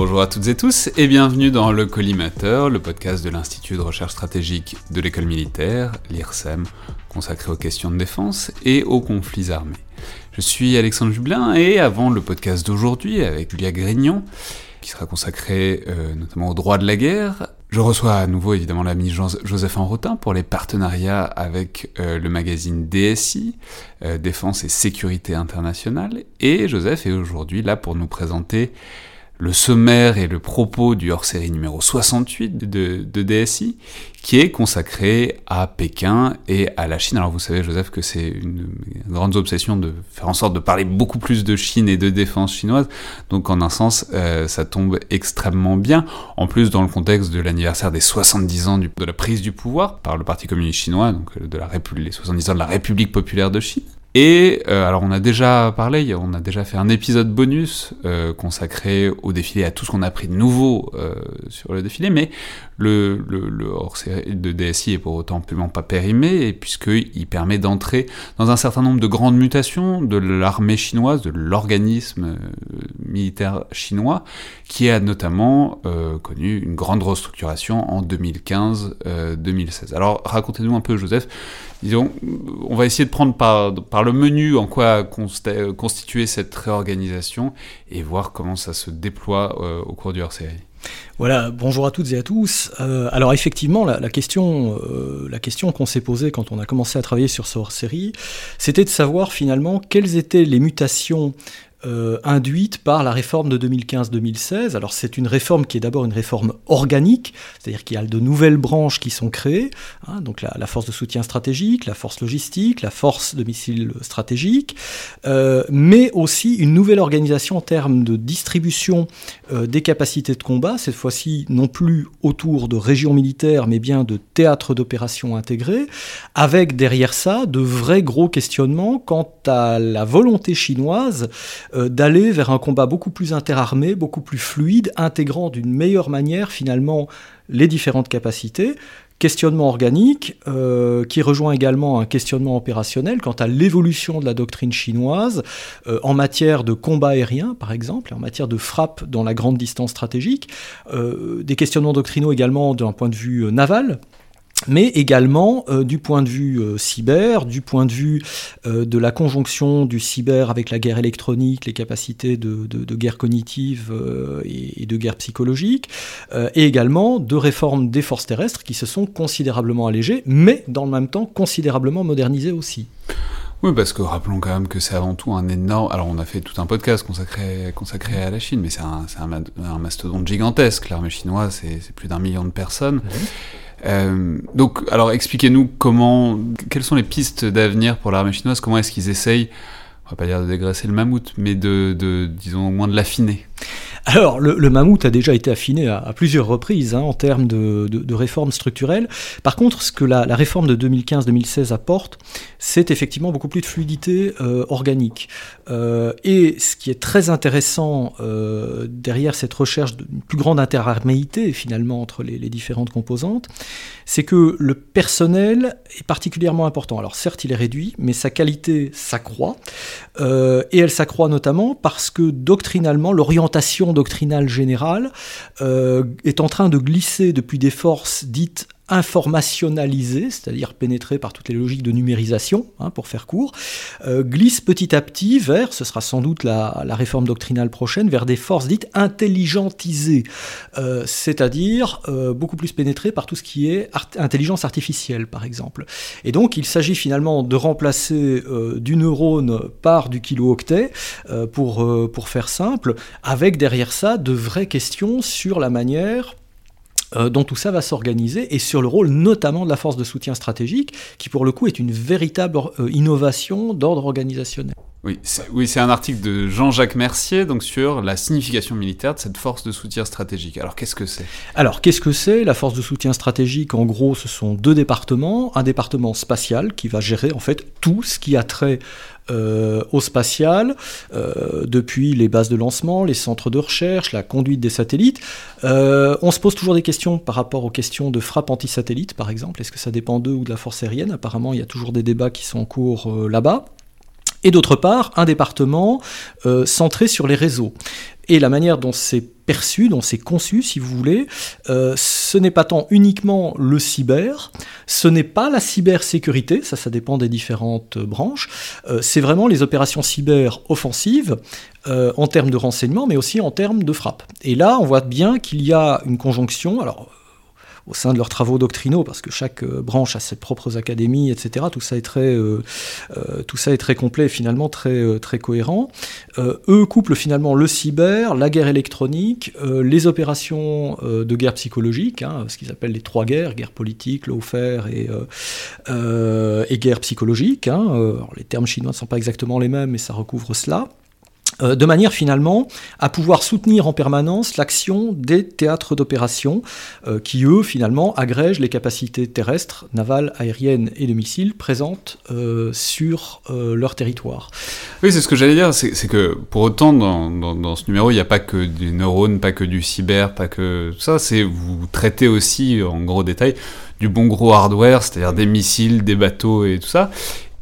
Bonjour à toutes et tous et bienvenue dans le Collimateur, le podcast de l'Institut de recherche stratégique de l'école militaire, l'IRSEM, consacré aux questions de défense et aux conflits armés. Je suis Alexandre Jublin et avant le podcast d'aujourd'hui avec Julia Grignon, qui sera consacré euh, notamment au droit de la guerre, je reçois à nouveau évidemment l'ami Joseph Enrotin pour les partenariats avec euh, le magazine DSI, euh, Défense et Sécurité Internationale, et Joseph est aujourd'hui là pour nous présenter le sommaire et le propos du hors-série numéro 68 de, de, DSI, qui est consacré à Pékin et à la Chine. Alors vous savez, Joseph, que c'est une grande obsession de faire en sorte de parler beaucoup plus de Chine et de défense chinoise. Donc en un sens, euh, ça tombe extrêmement bien. En plus, dans le contexte de l'anniversaire des 70 ans de la prise du pouvoir par le Parti communiste chinois, donc euh, les 70 ans de la République populaire de Chine. Et euh, alors on a déjà parlé, on a déjà fait un épisode bonus euh, consacré au défilé, à tout ce qu'on a appris de nouveau euh, sur le défilé, mais le, le, le hors-série de DSI est pour autant absolument pas périmé, puisqu'il permet d'entrer dans un certain nombre de grandes mutations de l'armée chinoise, de l'organisme militaire chinois, qui a notamment connu une grande restructuration en 2015-2016. Alors racontez-nous un peu, Joseph, disons, on va essayer de prendre par, le menu en quoi constituer cette réorganisation et voir comment ça se déploie euh, au cours du hors-série. Voilà, bonjour à toutes et à tous. Euh, alors effectivement, la, question, euh, la question qu'on s'est posée quand on a commencé à travailler sur ce hors-série, c'était de savoir finalement quelles étaient les mutations euh, induite par la réforme de 2015-2016. Alors c'est une réforme qui est d'abord une réforme organique, c'est-à-dire qu'il y a de nouvelles branches qui sont créées, hein, donc la, force de soutien stratégique, la force logistique, la force de missiles stratégiques, euh, mais aussi une nouvelle organisation en termes de distribution euh, des capacités de combat, cette fois-ci non plus autour de régions militaires, mais bien de théâtres d'opérations intégrés, avec derrière ça de vrais gros questionnements quant à la volonté chinoise euh, d'aller vers un combat beaucoup plus interarmé, beaucoup plus fluide, intégrant d'une meilleure manière finalement les différentes capacités. Questionnement organique euh, qui rejoint également un questionnement opérationnel quant à l'évolution de la doctrine chinoise euh, en matière de combat aérien, par exemple, en matière de frappe dans la grande distance stratégique. des questionnements doctrinaux également d'un point de vue naval mais également euh, du point de vue euh, cyber, du point de vue euh, de la conjonction du cyber avec la guerre électronique, les capacités de, guerre cognitive et, de guerre psychologique, et également de réformes des forces terrestres qui se sont considérablement allégées, mais dans le même temps considérablement modernisées aussi. Oui, parce que rappelons quand même que c'est avant tout un énorme. Alors, on a fait tout un podcast consacré, consacré à la Chine, mais c'est un, un, mastodonte gigantesque. L'armée chinoise, c'est plus d'un million de personnes. Euh, donc, alors expliquez-nous comment, quelles sont les pistes d'avenir pour l'armée chinoise, comment est-ce qu'ils essayent, on va pas dire de dégraisser le mammouth, mais de, de disons au moins de l'affiner? Alors, le, mammouth a déjà été affiné à, plusieurs reprises hein, en termes de, réformes structurelles. Par contre, ce que la, réforme de 2015-2016 apporte, c'est effectivement beaucoup plus de fluidité euh, organique. Euh, et ce qui est très intéressant euh, derrière cette recherche d'une plus grande interarméité finalement entre les, les différentes composantes, c'est que le personnel est particulièrement important. Alors certes, il est réduit, mais sa qualité s'accroît. et elle s'accroît notamment parce que doctrinalement, l'orientation doctrinale générale euh, est en train de glisser depuis des forces dites informationnalisé, c'est-à-dire pénétré par toutes les logiques de numérisation, hein, pour faire court, euh, glisse petit à petit vers, ce sera sans doute la, réforme doctrinale prochaine, vers des forces dites intelligentisées, euh, c'est-à-dire euh, beaucoup plus pénétrées par tout ce qui est intelligence artificielle, par exemple. Et donc, il s'agit finalement de remplacer du neurone par du kilo-octet, pour, pour faire simple, avec derrière ça de vraies questions sur la manière dont tout ça va s'organiser et sur le rôle notamment de la force de soutien stratégique, qui pour le coup est une véritable euh, innovation d'ordre organisationnel. Oui, c'est un article de Jean-Jacques Mercier donc sur la signification militaire de cette force de soutien stratégique. Alors qu'est-ce que c'est? Alors qu'est-ce que c'est? La force de soutien stratégique, en gros, ce sont deux départements. Un département spatial qui va gérer en fait tout ce qui a trait euh, au spatial, euh, depuis les bases de lancement, les centres de recherche, la conduite des satellites. Euh, on se pose toujours des questions par rapport aux questions de frappe anti-satellite, par exemple. Est-ce que ça dépend d'eux ou de la force aérienne? Apparemment, il y a toujours des débats qui sont en cours là-bas. Et d'autre part un département euh, centré sur les réseaux. Et la manière dont c'est perçu, dont c'est conçu, si vous voulez, euh, ce n'est pas tant uniquement le cyber, ce n'est pas la cybersécurité, ça ça dépend des différentes branches, euh, c'est vraiment les opérations cyber offensives en termes de renseignement, mais aussi en termes de frappe. Et là, on voit bien qu'il y a une conjonction, alors au sein de leurs travaux doctrinaux, parce que chaque euh, branche a ses propres académies, etc. Tout ça est très, euh, euh, tout ça est très complet et finalement très, très cohérent. eux couplent finalement le cyber, la guerre électronique, les opérations de guerre psychologique, hein, ce qu'ils appellent les trois guerres, guerre politique, lawfare et, et guerre psychologique. Hein. les termes chinois ne sont pas exactement les mêmes, mais ça recouvre cela. Euh, de manière finalement à pouvoir soutenir en permanence l'action des théâtres d'opération euh, qui, eux, finalement, agrègent les capacités terrestres, navales, aériennes et de missiles présentes euh, sur leur territoire. Oui, c'est ce que j'allais dire, c'est que pour autant, dans, ce numéro, il n'y a pas que des neurones, pas que du cyber, pas que tout ça, c'est vous traitez aussi, en gros détail, du bon gros hardware, c'est-à-dire des missiles, des bateaux et tout ça.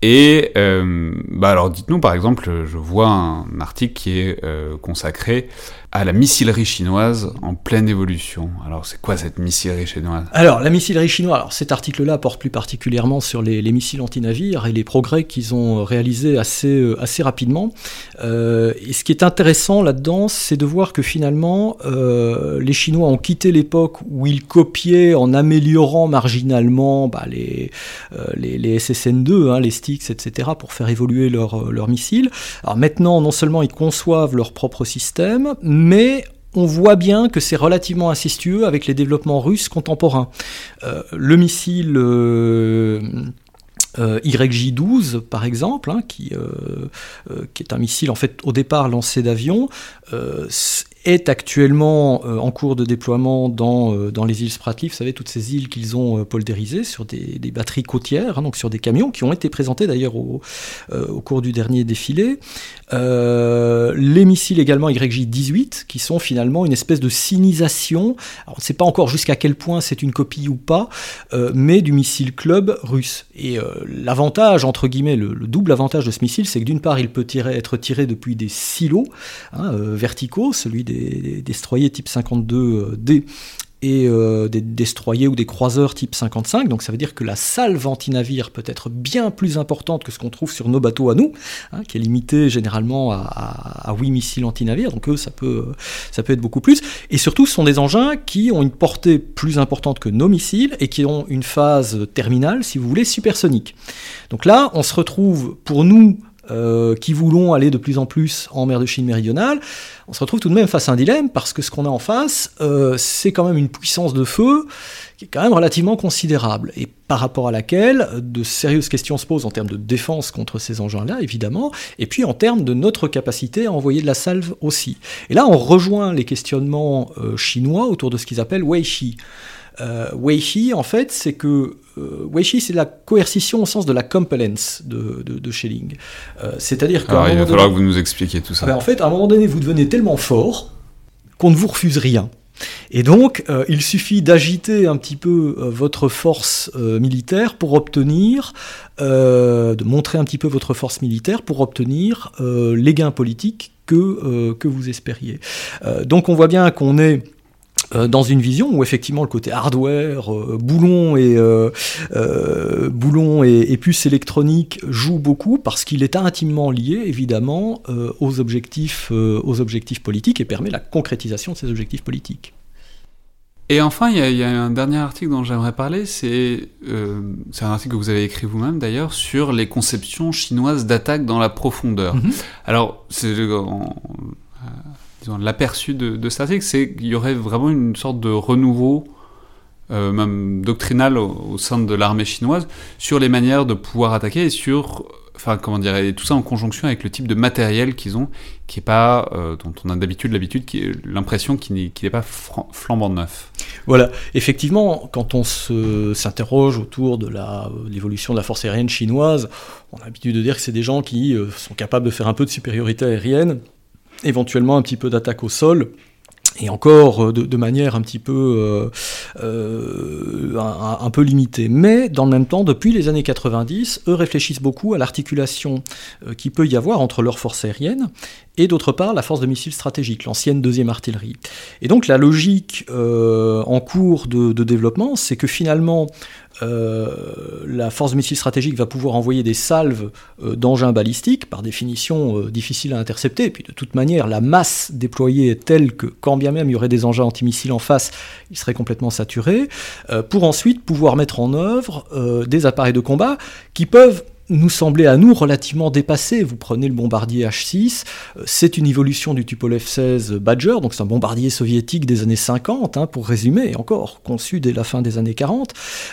Et euh, bah alors dites-nous par exemple, je vois un article qui est euh, consacré à la missilerie chinoise en pleine évolution. Alors c'est quoi cette missilerie chinoise? Alors la missilerie chinoise, alors cet article-là porte plus particulièrement sur les, missiles anti-navires et les progrès qu'ils ont réalisés assez, euh, assez rapidement. Euh, et ce qui est intéressant là-dedans, c'est de voir que finalement euh, les Chinois ont quitté l'époque où ils copiaient en améliorant marginalement bah, les, les, SSN2, hein, les sticks, etc., pour faire évoluer leurs leur missiles. Alors maintenant, non seulement ils conçoivent leur propre système, on voit bien que c'est relativement incestueux avec les développements russes contemporains. Euh, le missile euh, euh, YJ-12, par exemple, hein, qui, qui, est un missile en fait au départ lancé d'avion, est actuellement euh, en cours de déploiement dans, euh, dans les îles Spratly. Vous savez, toutes ces îles qu'ils ont euh, poldérisées sur des, batteries côtières, hein, donc sur des camions qui ont été présentés d'ailleurs au, au, cours du dernier défilé. les missiles également YJ-18, qui sont finalement une espèce de sinisation. on ne sait pas encore jusqu'à quel point c'est une copie ou pas, mais du missile club russe. Et l'avantage, entre guillemets, le, double avantage de ce missile, c'est que d'une part, il peut tirer, être tiré depuis des silos hein, verticaux, celui des des, destroyers type 52D et euh, des destroyers ou des croiseurs type 55. Donc ça veut dire que la salve anti-navire peut être bien plus importante que ce qu'on trouve sur nos bateaux à nous, hein, qui est limité généralement à, 8 missiles anti-navires. Donc ça peut, ça peut être beaucoup plus. Et surtout, ce sont des engins qui ont une portée plus importante que nos missiles et qui ont une phase terminale, si vous voulez, supersonique. Donc là, on se retrouve pour nous euh, qui voulons aller de plus en plus en mer de Chine méridionale, on se retrouve tout de même face à un dilemme parce que ce qu'on a en face, euh, c'est quand même une puissance de feu qui est quand même relativement considérable et par rapport à laquelle de sérieuses questions se posent en termes de défense contre ces engins-là, évidemment, et puis en termes de notre capacité à envoyer de la salve aussi. Et là, on rejoint les questionnements euh, chinois autour de ce qu'ils appellent Weishi. Euh, Weishi, en fait, c'est que euh, Weishi, c'est la coercition au sens de la compellence de, de, Schelling. Euh, c'est-à-dire qu'à il va falloir que vous nous expliquiez tout ça. Ben, en fait, à un moment donné, vous devenez tellement fort qu'on ne vous refuse rien. Et donc, euh, il suffit d'agiter un petit peu votre force militaire pour obtenir, de montrer un petit peu votre force militaire pour obtenir les gains politiques que, que vous espériez. donc, on voit bien qu'on est euh, dans une vision où effectivement le côté hardware, euh, boulon et euh, boulon et, puces électroniques joue beaucoup parce qu'il est intimement lié évidemment aux objectifs aux objectifs politiques et permet la concrétisation de ces objectifs politiques. Et enfin, il y, a un dernier article dont j'aimerais parler, c'est un article que vous avez écrit vous-même d'ailleurs sur les conceptions chinoises d'attaque dans la profondeur. Mm-hmm. Alors, c'est l'aperçu de, de article, c'est qu'il y aurait vraiment une sorte de renouveau, euh, même doctrinal au, sein de l'armée chinoise, sur les manières de pouvoir attaquer et sur, enfin comment dire, et tout ça en conjonction avec le type de matériel qu'ils ont, qui est pas, euh, dont on a d'habitude l'habitude, l'impression qu'il n'est pas flambant neuf. Voilà, effectivement, quand on s'interroge autour de l'évolution de la force aérienne chinoise, on a l'habitude de dire que c'est des gens qui euh, sont capables de faire un peu de supériorité aérienne éventuellement un petit peu d'attaque au sol, et encore euh, de, manière un petit peu, euh, un, un, peu limité. Mais dans le même temps, depuis les années 90, eux réfléchissent beaucoup à l'articulation qui peut y avoir entre leur force aérienne et d'autre part la force de missile stratégique, l'ancienne deuxième artillerie. Et donc la logique euh, en cours de, développement, c'est que finalement euh, la force de missile stratégique va pouvoir envoyer des salves euh, d'engins balistiques, par définition difficiles à intercepter, et puis de toute manière la masse déployée est telle que quand bien même il y aurait des engins antimissiles en face, ils seraient complètement saturés, pour ensuite pouvoir mettre en œuvre des appareils de combat qui peuvent nous semblait à nous relativement dépassé. Vous prenez le bombardier H-6, euh, c'est une évolution du Tupolev 16 Badger, donc c'est un bombardier soviétique des années 50, hein, pour résumer, encore conçu dès la fin des années 40,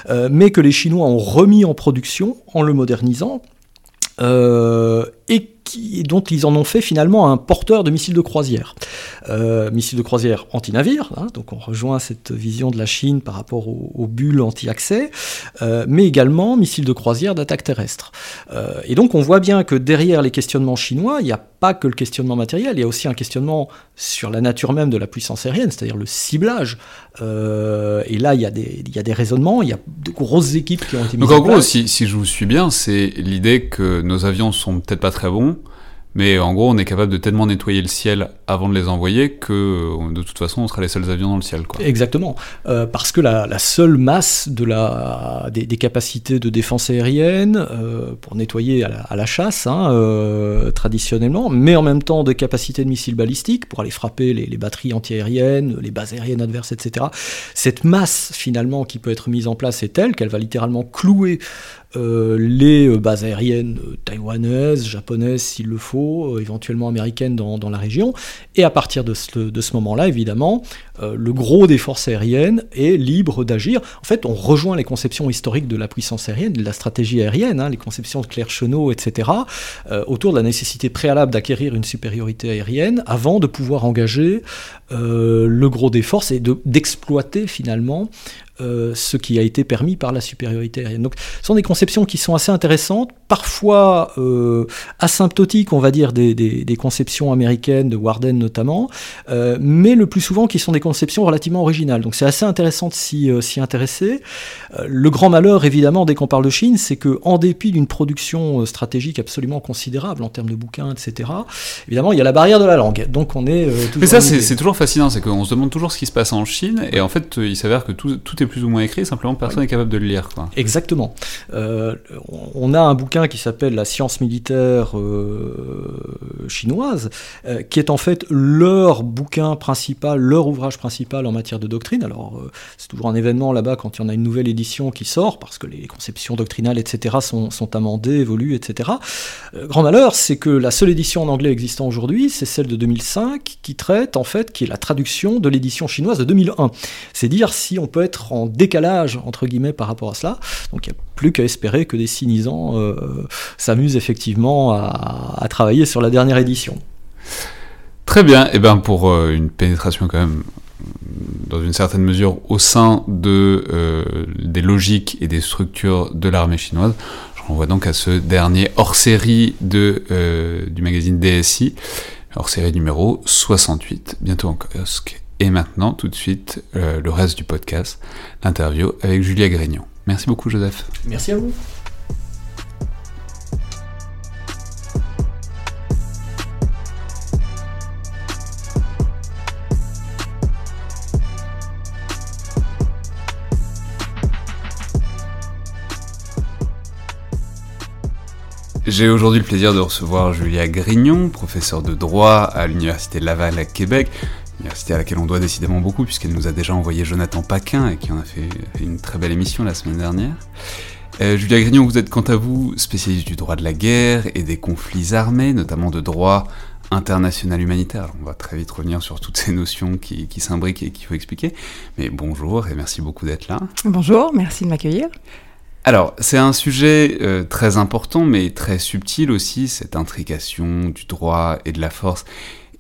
euh, mais que les Chinois ont remis en production en le modernisant. Euh, dont ils en ont fait finalement un porteur de missiles de croisière. Euh, missiles de croisière anti-navire, hein, donc on rejoint cette vision de la Chine par rapport aux, bulles anti-accès, euh, mais également missiles de croisière d'attaque terrestre. Euh, et donc on voit bien que derrière les questionnements chinois, il n'y a pas que le questionnement matériel, il y a aussi un questionnement sur la nature même de la puissance aérienne, c'est-à-dire le ciblage. et là, il y, a des, il y, a des raisonnements, il y a de grosses équipes qui ont été mises Donc en, gros, si, si je vous suis bien, c'est l'idée que nos avions sont peut-être pas très bons, mais en gros, on est capable de tellement nettoyer le ciel avant de les envoyer que euh, de toute façon, on sera les seuls avions dans le ciel. Quoi. Exactement. Euh, parce que la, seule masse de la, des, capacités de défense aérienne, euh, pour nettoyer à la, chasse, hein, traditionnellement, mais en même temps des capacités de missiles balistiques pour aller frapper les, les batteries antiaériennes, les bases aériennes adverses, etc. Cette masse, finalement, qui peut être mise en place est telle qu'elle va littéralement clouer euh, les euh, bases aériennes euh, taïwanaises, japonaises s'il le faut, éventuellement américaines dans, la région. Et à partir de ce, de ce moment-là, évidemment, le gros des forces aériennes est libre d'agir. En fait, on rejoint les conceptions historiques de la puissance aérienne, de la stratégie aérienne, hein, les conceptions de Claire Chenot, etc., autour de la nécessité préalable d'acquérir une supériorité aérienne avant de pouvoir engager le gros des forces et d'exploiter finalement euh, ce qui a été permis par la supériorité aérienne. Donc, ce sont des conceptions qui sont assez intéressantes, parfois euh, asymptotiques, on va dire, des, des, conceptions américaines, de Warden notamment, euh, mais le plus souvent qui sont des conceptions relativement originales. Donc, c'est assez intéressant de s'y intéresser. le grand malheur, évidemment, dès qu'on parle de Chine, c'est que en dépit d'une production stratégique absolument considérable en termes de bouquins, etc., évidemment, il y a la barrière de la langue. Donc, on est toujours. Mais ça, c'est toujours fascinant, c'est qu'on se demande toujours ce qui se passe en Chine, et en fait, il s'avère que tout, tout est plus ou moins écrit, simplement personne n'est capable de le lire. Quoi. Exactement. Euh, on a un bouquin qui s'appelle La science militaire euh, chinoise, euh, qui est en fait leur bouquin principal, leur ouvrage principal en matière de doctrine. Alors, c'est toujours un événement là-bas quand il y en a une nouvelle édition qui sort, parce que les conceptions doctrinales, etc., sont, sont amendées, évoluent, etc. grand malheur, c'est que la seule édition en anglais existant aujourd'hui, c'est celle de 2005, qui traite, en fait, qui est la traduction de l'édition chinoise de 2001. C'est dire si on peut être en décalage, entre guillemets, par rapport à cela. Donc il n'y a plus qu'à espérer que des cynisants euh, s'amusent effectivement à, travailler sur la dernière édition. Très bien, et eh ben pour euh, une pénétration quand même dans une certaine mesure au sein de, euh, des logiques et des structures de l'armée chinoise. Je renvoie donc à ce dernier hors-série de, du magazine DSI, hors-série numéro 68, bientôt en kiosque. Et maintenant, tout de suite, euh, le reste du podcast, l'interview avec Julia Grignon. Merci beaucoup, Joseph. Merci à vous. J'ai aujourd'hui le plaisir de recevoir Julia Grignon, professeure de droit à l'Université Laval à Québec, université à laquelle on doit décidément beaucoup, puisqu'elle nous a déjà envoyé Jonathan Paquin, et qui en a fait une très belle émission la semaine dernière. Euh, Julia Grignon, vous êtes quant à vous spécialiste du droit de la guerre et des conflits armés, notamment de droit international humanitaire. on va très vite revenir sur toutes ces notions qui, s'imbriquent et qu'il faut expliquer. Mais bonjour et merci beaucoup d'être là. Bonjour, merci de m'accueillir. Alors, c'est un sujet euh, très important, mais très subtil aussi, cette intrication du droit et de la force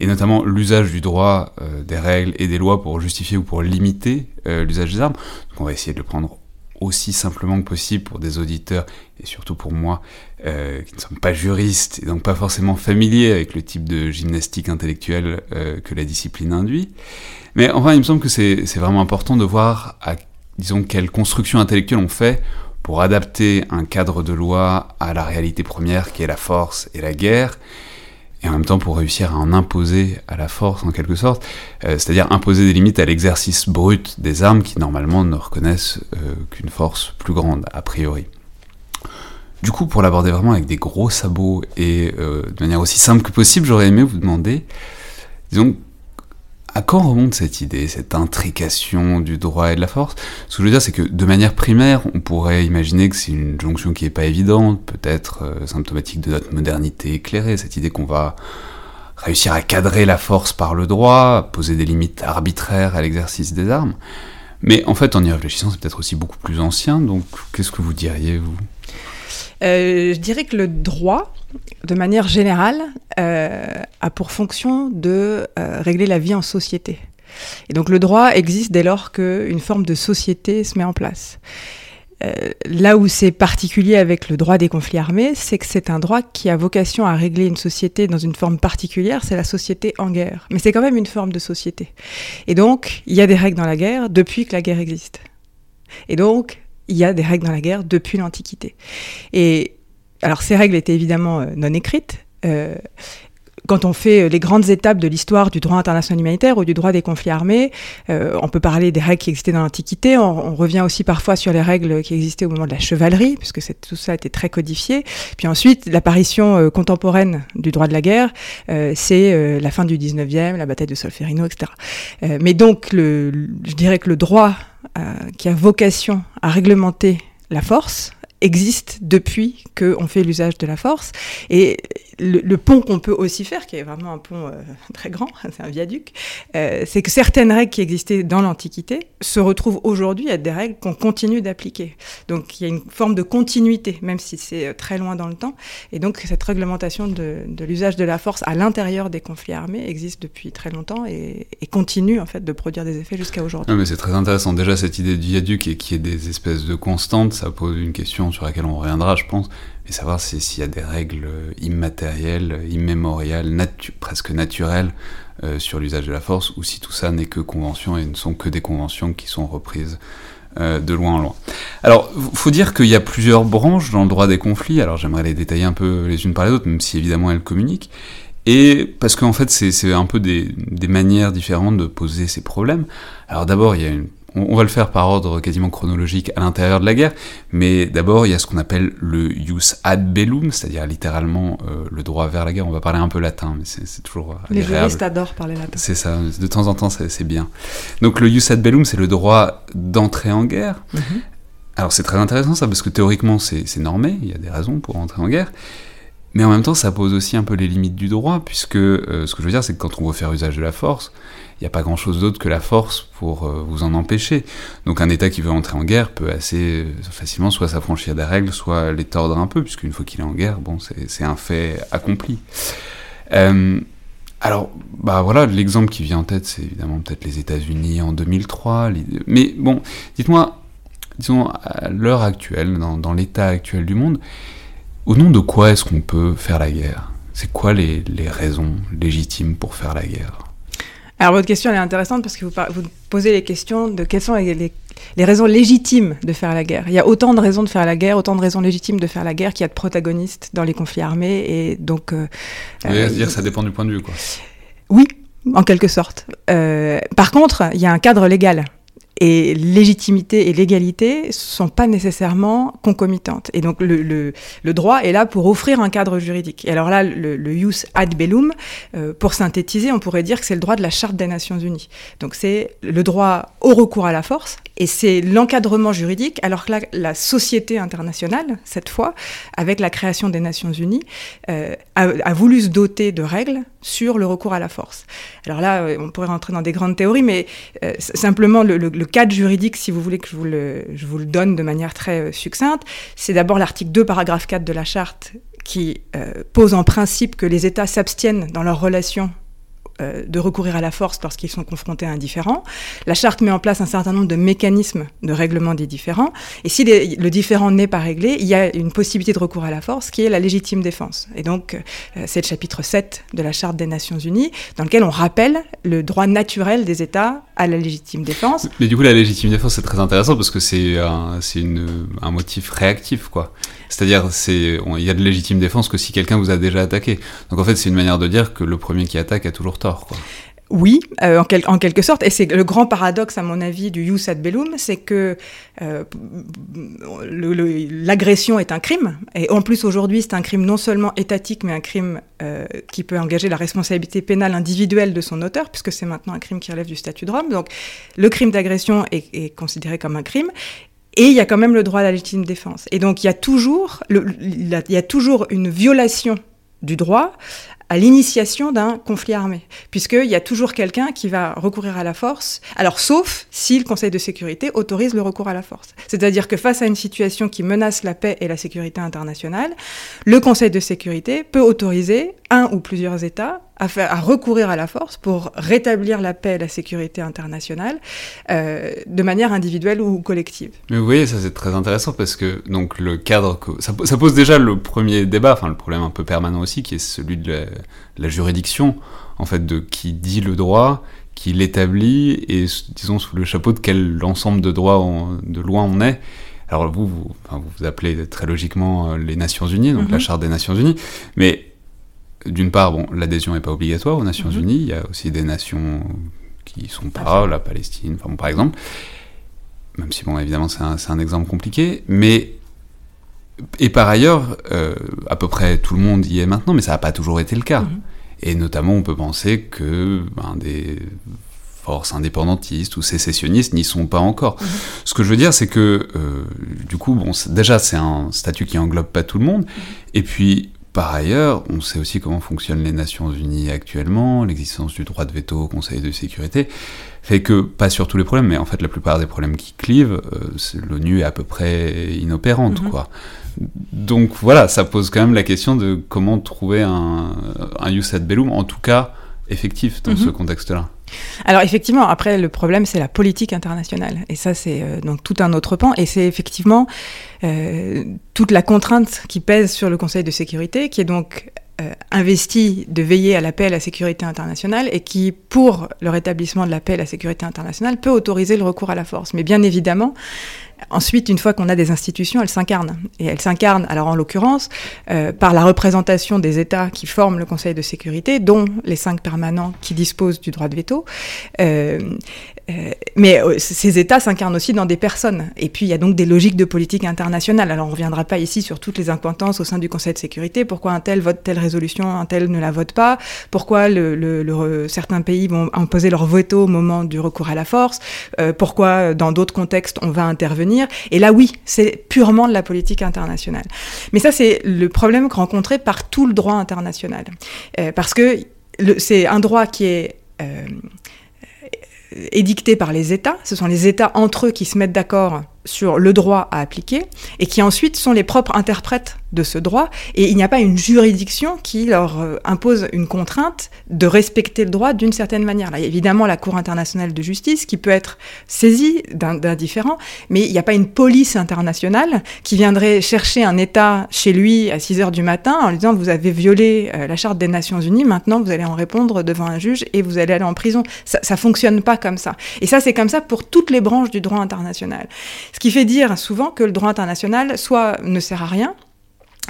et notamment l'usage du droit, euh, des règles et des lois pour justifier ou pour limiter euh, l'usage des armes. Donc on va essayer de le prendre aussi simplement que possible pour des auditeurs et surtout pour moi euh, qui ne sommes pas juristes et donc pas forcément familiers avec le type de gymnastique intellectuelle que la discipline induit. Mais enfin, il me semble que c'est vraiment important de voir à, disons, quelle construction intellectuelle on fait pour adapter un cadre de loi à la réalité première qui est la force et la guerre, et en même temps pour réussir à en imposer à la force en quelque sorte, euh, c'est-à-dire imposer des limites à l'exercice brut des armes qui normalement ne reconnaissent euh, qu'une force plus grande a priori. Du coup, pour l'aborder vraiment avec des gros sabots et euh, de manière aussi simple que possible, j'aurais aimé vous demander, disons, à quand remonte cette idée, cette intrication du droit et de la force? Ce que je veux dire, c'est que de manière primaire, on pourrait imaginer que c'est une jonction qui n'est pas évidente, peut-être euh, symptomatique de notre modernité éclairée, cette idée qu'on va réussir à cadrer la force par le droit, poser des limites arbitraires à l'exercice des armes. Mais en fait, en y réfléchissant, c'est peut-être aussi beaucoup plus ancien, donc qu'est-ce que vous diriez, vous? Euh, Je dirais que le droit, de manière générale, euh, a pour fonction de euh, régler la vie en société. Et donc le droit existe dès lors qu'une forme de société se met en place. Euh, là où c'est particulier avec le droit des conflits armés, c'est que c'est un droit qui a vocation à régler une société dans une forme particulière, c'est la société en guerre. Mais c'est quand même une forme de société. Et donc, il y a des règles dans la guerre depuis que la guerre existe. Et donc, il y a des règles dans la guerre depuis l'Antiquité. Et alors ces règles étaient évidemment euh, non écrites. Euh, quand on fait euh, les grandes étapes de l'histoire du droit international humanitaire ou du droit des conflits armés, on peut parler des règles qui existaient dans l'Antiquité, on, revient aussi parfois sur les règles qui existaient au moment de la chevalerie, puisque tout ça était très codifié. Puis ensuite, l'apparition contemporaine du droit de la guerre, c'est la fin du 19e, la bataille de Solferino, etc. mais donc, je dirais que le droit qui a vocation à réglementer la force, existe depuis qu'on fait l'usage de la force. Et le, pont qu'on peut aussi faire, qui est vraiment un pont euh, très grand, c'est un viaduc, euh, c'est que certaines règles qui existaient dans l'Antiquité se retrouvent aujourd'hui à des règles qu'on continue d'appliquer. Donc il y a une forme de continuité, même si c'est euh, très loin dans le temps. Et donc cette réglementation de, l'usage de la force à l'intérieur des conflits armés existe depuis très longtemps et, continue en fait de produire des effets jusqu'à aujourd'hui. mais c'est très intéressant. Déjà cette idée du viaduc et qui est des espèces de constantes, ça pose une question sur laquelle on reviendra, je pense et savoir s'il y a des règles immatérielles, immémoriales, presque naturelles euh, sur l'usage de la force, ou si tout ça n'est que convention et ne sont que des conventions qui sont reprises euh, de loin en loin. Alors, faut dire qu'il y a plusieurs branches dans le droit des conflits, alors j'aimerais les détailler un peu les unes par les autres, même si évidemment elles communiquent, et parce qu'en fait c'est un peu des, des manières différentes de poser ces problèmes. Alors d'abord, il y a une on, va le faire par ordre quasiment chronologique à l'intérieur de la guerre, mais d'abord il y a ce qu'on appelle le jus ad bellum, c'est-à-dire littéralement euh, le droit vers la guerre. On va parler un peu latin, mais c'est toujours Les juristes adorent parler latin. C'est ça, de temps en temps c'est bien. Donc le jus ad bellum, c'est le droit d'entrer en guerre. Mhm. Alors c'est très intéressant ça, parce que théoriquement c'est normé, il y a des raisons pour entrer en guerre. Mais en même temps, ça pose aussi un peu les limites du droit, puisque euh, ce que je veux dire, c'est que quand on veut faire usage de la force, il n'y a pas grand-chose d'autre que la force pour euh, vous en empêcher. Donc un État qui veut entrer en guerre peut assez facilement soit s'affranchir des règles, soit les tordre un peu, puisqu'une fois qu'il est en guerre, bon, c'est un fait accompli. Euh, alors, bah voilà, l'exemple qui vient en tête, c'est évidemment peut-être les États-Unis en 2003. Mais bon, dites-moi, disons, à l'heure actuelle, dans, l'état actuel du monde, au nom de quoi est-ce qu'on peut faire la guerre? C'est quoi les raisons légitimes pour faire la guerre? Alors votre question elle est intéressante parce que vous, vous posez les questions de quelles sont les, raisons légitimes de faire la guerre. Il y a autant de raisons de faire la guerre, autant de raisons légitimes de faire la guerre qu'il y a de protagonistes dans les conflits armés et donc. Euh, euh dire ça dépend du point de vue quoi. Oui, en quelque sorte. Euh, par contre, il y a un cadre légal et légitimité et légalité sont pas nécessairement concomitantes. Et donc le, le, le, droit est là pour offrir un cadre juridique. Et alors là, le, le jus ad bellum, euh, pour synthétiser, on pourrait dire que c'est le droit de la Charte des Nations Unies. Donc c'est le droit au recours à la force, et c'est l'encadrement juridique, alors que là, la société internationale, cette fois, avec la création des Nations Unies, euh, a, a, voulu se doter de règles sur le recours à la force. Alors là, euh, on pourrait rentrer dans des grandes théories, mais euh, simplement le, cadre juridique, si vous voulez que je vous le, je vous le donne de manière très euh, succincte, c'est d'abord l'article 2, paragraphe 4 de la charte qui pose en principe que les États s'abstiennent dans leurs relations euh, de recourir à la force lorsqu'ils sont confrontés à un différent. La charte met en place un certain nombre de mécanismes de règlement des différends. Et si le différent n'est pas réglé, il y a une possibilité de recours à la force qui est la légitime défense. Et donc, euh, c'est le chapitre 7 de la charte des Nations Unies dans lequel on rappelle le droit naturel des États à la légitime défense. Mais du coup, la légitime défense, c'est très intéressant parce que c'est un, un motif réactif, quoi. C'est-à-dire, il y a de légitime défense que si quelqu'un vous a déjà attaqué. Donc en fait, c'est une manière de dire que le premier qui attaque a toujours Oui, euh, en, quelque sorte, et c'est le grand paradoxe, à mon avis, du jus ad bellum, c'est que euh, l'agression est un crime, et en plus aujourd'hui, c'est un crime non seulement étatique, mais un crime euh, qui peut engager la responsabilité pénale individuelle de son auteur, puisque c'est maintenant un crime qui relève du statut de Rome. Donc, le crime d'agression est, considéré comme un crime, et il y a quand même le droit à la légitime défense. Et donc il y a toujours une violation du droit à l'initiation d'un conflit armé, puisqu'il y a toujours quelqu'un qui va recourir à la force, alors sauf si le Conseil de sécurité autorise le recours à la force. C'est-à-dire que face à une situation qui menace la paix et la sécurité internationale, le Conseil de sécurité peut autoriser un ou plusieurs États à, recourir à la force pour rétablir la paix et la sécurité internationale euh, de manière individuelle ou collective. Mais vous voyez, ça c'est très intéressant parce que donc le cadre, ça, ça, pose déjà le premier débat, enfin le problème un peu permanent aussi, qui est celui de la, la juridiction, en fait, de qui dit le droit, qui l'établit et disons sous le chapeau de quel ensemble de droits, de lois on est. Alors vous, vous, enfin, vous, vous appelez très logiquement euh, les Nations Unies, donc la mhm. Charte des Nations Unies, mais d'une part, bon, l'adhésion n'est pas obligatoire aux Nations mhm. Unies. Il y a aussi des nations qui sont pas, la Palestine, enfin, par exemple. Même si, bon, évidemment, c'est un, un, exemple compliqué. Mais, et par ailleurs, euh, à peu près tout le monde y est maintenant, mais ça n'a pas toujours été le cas. Mhm. Et notamment, on peut penser que ben, des forces indépendantistes ou sécessionnistes n'y sont pas encore. Mhm. Ce que je veux dire, c'est que, euh, du coup, bon, déjà, c'est un statut qui englobe pas tout le monde. Et puis, par ailleurs, on sait aussi comment fonctionnent les Nations Unies actuellement, l'existence du droit de veto au Conseil de sécurité, fait que, pas sur tous les problèmes, mais en fait la plupart des problèmes qui clivent, euh, l'ONU est à peu près inopérante, mhm. quoi. Donc voilà, ça pose quand même la question de comment trouver un, un ad bellum, en tout cas effectif dans mhm. ce contexte-là. Alors effectivement, après le problème c'est la politique internationale et ça c'est euh, donc tout un autre pan et c'est effectivement euh, toute la contrainte qui pèse sur le Conseil de sécurité qui est donc euh, investi de veiller à la paix et à la sécurité internationale et qui, pour le rétablissement de la paix et la sécurité internationale, peut autoriser le recours à la force. Mais bien évidemment, Ensuite, une fois qu'on a des institutions, elles s'incarnent. Et elles s'incarnent, alors en l'occurrence, euh, par la représentation des États qui forment le Conseil de sécurité, dont les cinq permanents qui disposent du droit de veto. Euh, euh, mais ces États s'incarnent aussi dans des personnes. Et puis, il y a donc des logiques de politique internationale. Alors, on ne reviendra pas ici sur toutes les incointances au sein du Conseil de sécurité. Pourquoi un tel vote telle résolution, un tel ne la vote pas? Pourquoi le, le, certains pays vont imposer leur veto au moment du recours à la force? Pourquoi, dans d'autres contextes, on va intervenir? Et là, oui, c'est purement de la politique internationale. Mais ça, c'est le problème rencontré par tout le droit international. Euh, parce que c'est un droit qui est euh, édicté par les États. Ce sont les États entre eux qui se mettent d'accord sur le droit à appliquer et qui ensuite sont les propres interprètes de ce droit et il n'y a pas une juridiction qui leur euh, impose une contrainte de respecter le droit d'une certaine manière. Là, il y a évidemment la Cour internationale de justice qui peut être saisie d'un différent, mais il n'y a pas une police internationale qui viendrait chercher un État chez lui à 6 heures du matin en lui disant vous avez violé euh, la charte des Nations Unies, maintenant vous allez en répondre devant un juge et vous allez aller en prison. Ça, ça fonctionne pas comme ça. Et ça, c'est comme ça pour toutes les branches du droit international. Ce qui fait dire souvent que le droit international soit ne sert à rien,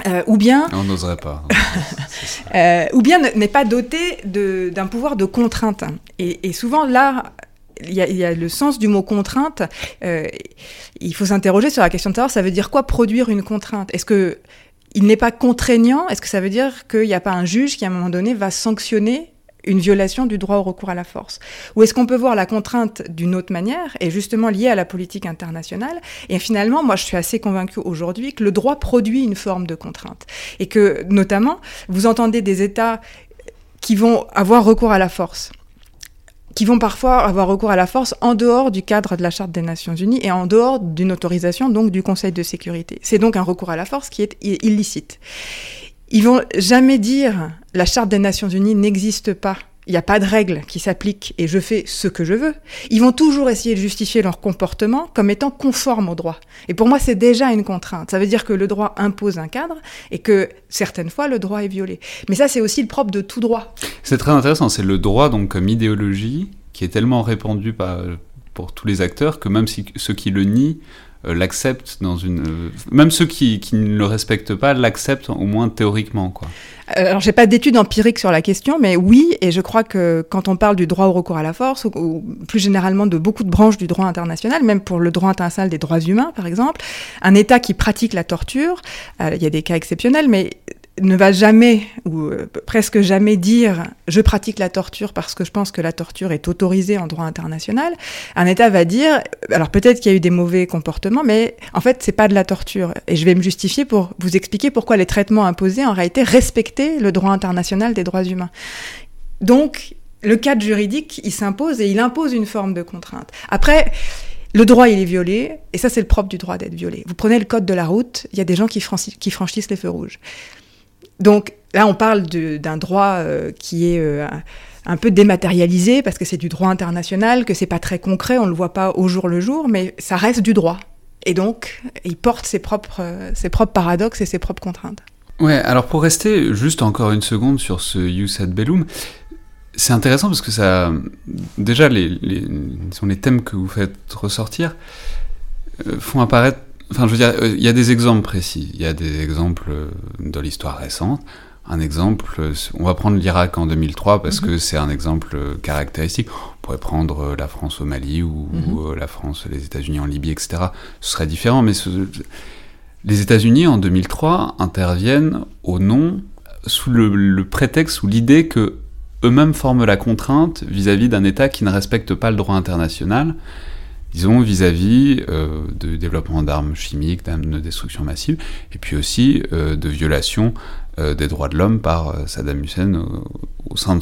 euh, ou bien on n'oserait pas. Euh, ou bien n'est pas doté d'un pouvoir de contrainte. Et, souvent là il y, a, le sens du mot contrainte. Euh, il faut s'interroger sur la question de savoir ça veut dire quoi produire une contrainte? Est-ce que il n'est pas contraignant? Est-ce que ça veut dire qu'il n'y a pas un juge qui à un moment donné va sanctionner une violation du droit au recours à la force Ou est-ce qu'on peut voir la contrainte d'une autre manière, et justement liée à la politique internationale? Et finalement, moi, je suis assez convaincue aujourd'hui que le droit produit une forme de contrainte. Et que, notamment, vous entendez des États qui vont avoir recours à la force qui vont parfois avoir recours à la force en dehors du cadre de la Charte des Nations Unies et en dehors d'une autorisation donc du Conseil de sécurité. C'est donc un recours à la force qui est illicite. Ils vont jamais dire la Charte des Nations Unies n'existe pas il n'y a pas de règle qui s'applique et je fais ce que je veux, ils vont toujours essayer de justifier leur comportement comme étant conforme au droit. Et pour moi, c'est déjà une contrainte. Ça veut dire que le droit impose un cadre et que certaines fois, le droit est violé. Mais ça, c'est aussi le propre de tout droit. C'est très intéressant. C'est le droit, donc, comme idéologie, qui est tellement répandu par, pour tous les acteurs que même ceux qui le nient l'acceptent dans une. Euh, même ceux qui, qui, ne le respectent pas l'acceptent au moins théoriquement, quoi. Euh, alors, j'ai pas d'études empiriques sur la question, mais oui, et je crois que quand on parle du droit au recours à la force, ou, plus généralement de beaucoup de branches du droit international, même pour le droit international des droits humains, par exemple, un État qui pratique la torture, il y a des cas exceptionnels, mais ne va jamais ou euh, presque jamais dire je pratique la torture parce que je pense que la torture est autorisée en droit international. Un État va dire alors peut-être qu'il y a eu des mauvais comportements, mais en fait c'est pas de la torture. Et je vais me justifier pour vous expliquer pourquoi les traitements imposés en réalité respectaient le droit international des droits humains. Donc le cadre juridique il s'impose et il impose une forme de contrainte. Après le droit, il est violé, et ça, c'est le propre du droit d'être violé. Vous prenez le code de la route, il y a des gens qui, franchissent les feux rouges. Donc là, on parle d'un droit euh, qui est euh, un peu dématérialisé parce que c'est du droit international, que c'est pas très concret, on le voit pas au jour le jour, mais ça reste du droit. Et donc, il porte ses propres, ses propres paradoxes et ses propres contraintes. Ouais, alors pour rester juste encore une seconde sur ce You said Bellum, c'est intéressant parce que ça. Déjà, sont les thèmes que vous faites ressortir euh, font apparaître Enfin, je veux dire, euh, il y a des exemples précis. Il y a des exemples euh, de l'histoire récente. Un exemple, euh, on va prendre l'Irak en 2003 parce mhm. que c'est un exemple caractéristique. On pourrait prendre la France au Mali ou, mhm. la France, les États-Unis en Libye, etc. Ce serait différent, mais les États-Unis en 2003 interviennent au nom, sous le, prétexte, sous l'idée que eux-mêmes forment la contrainte vis-à-vis d'un État qui ne respecte pas le droit international disons, vis-à-vis euh, de développement d'armes chimiques, d'armes de destruction massive, et puis aussi euh, de violation euh, des droits de l'homme par Saddam Hussein au sein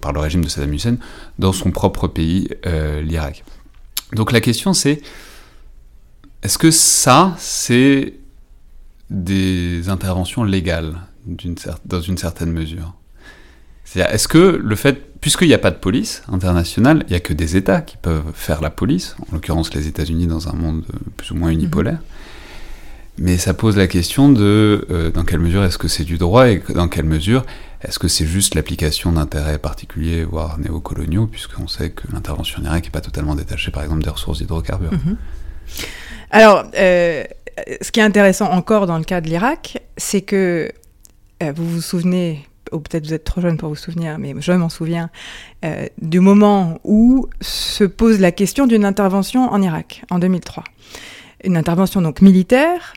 par le régime de Saddam Hussein dans son propre pays, l'Irak. Donc la question c'est est-ce que ça c'est des interventions légales dans une certaine mesure? C'est-à-dire est-ce que le fait puisqu'il n'y a pas de police internationale, il n'y a que des États qui peuvent faire la police, en l'occurrence les États-Unis dans un monde plus ou moins unipolaire. Mhm. Mais ça pose la question de euh, dans quelle mesure est-ce que c'est du droit et dans quelle mesure est-ce que c'est juste l'application d'intérêts particuliers, voire néocoloniaux, puisqu'on sait que l'intervention en Irak n'est pas totalement détachée, par exemple, des ressources d'hydrocarbures. Mhm. Alors, euh, ce qui est intéressant encore dans le cas de l'Irak, c'est que euh, vous vous souvenez ou peut-être vous êtes trop jeune pour vous souvenir, mais je m'en souviens, euh, du moment où se pose la question d'une intervention en Irak, en 2003. Une intervention donc militaire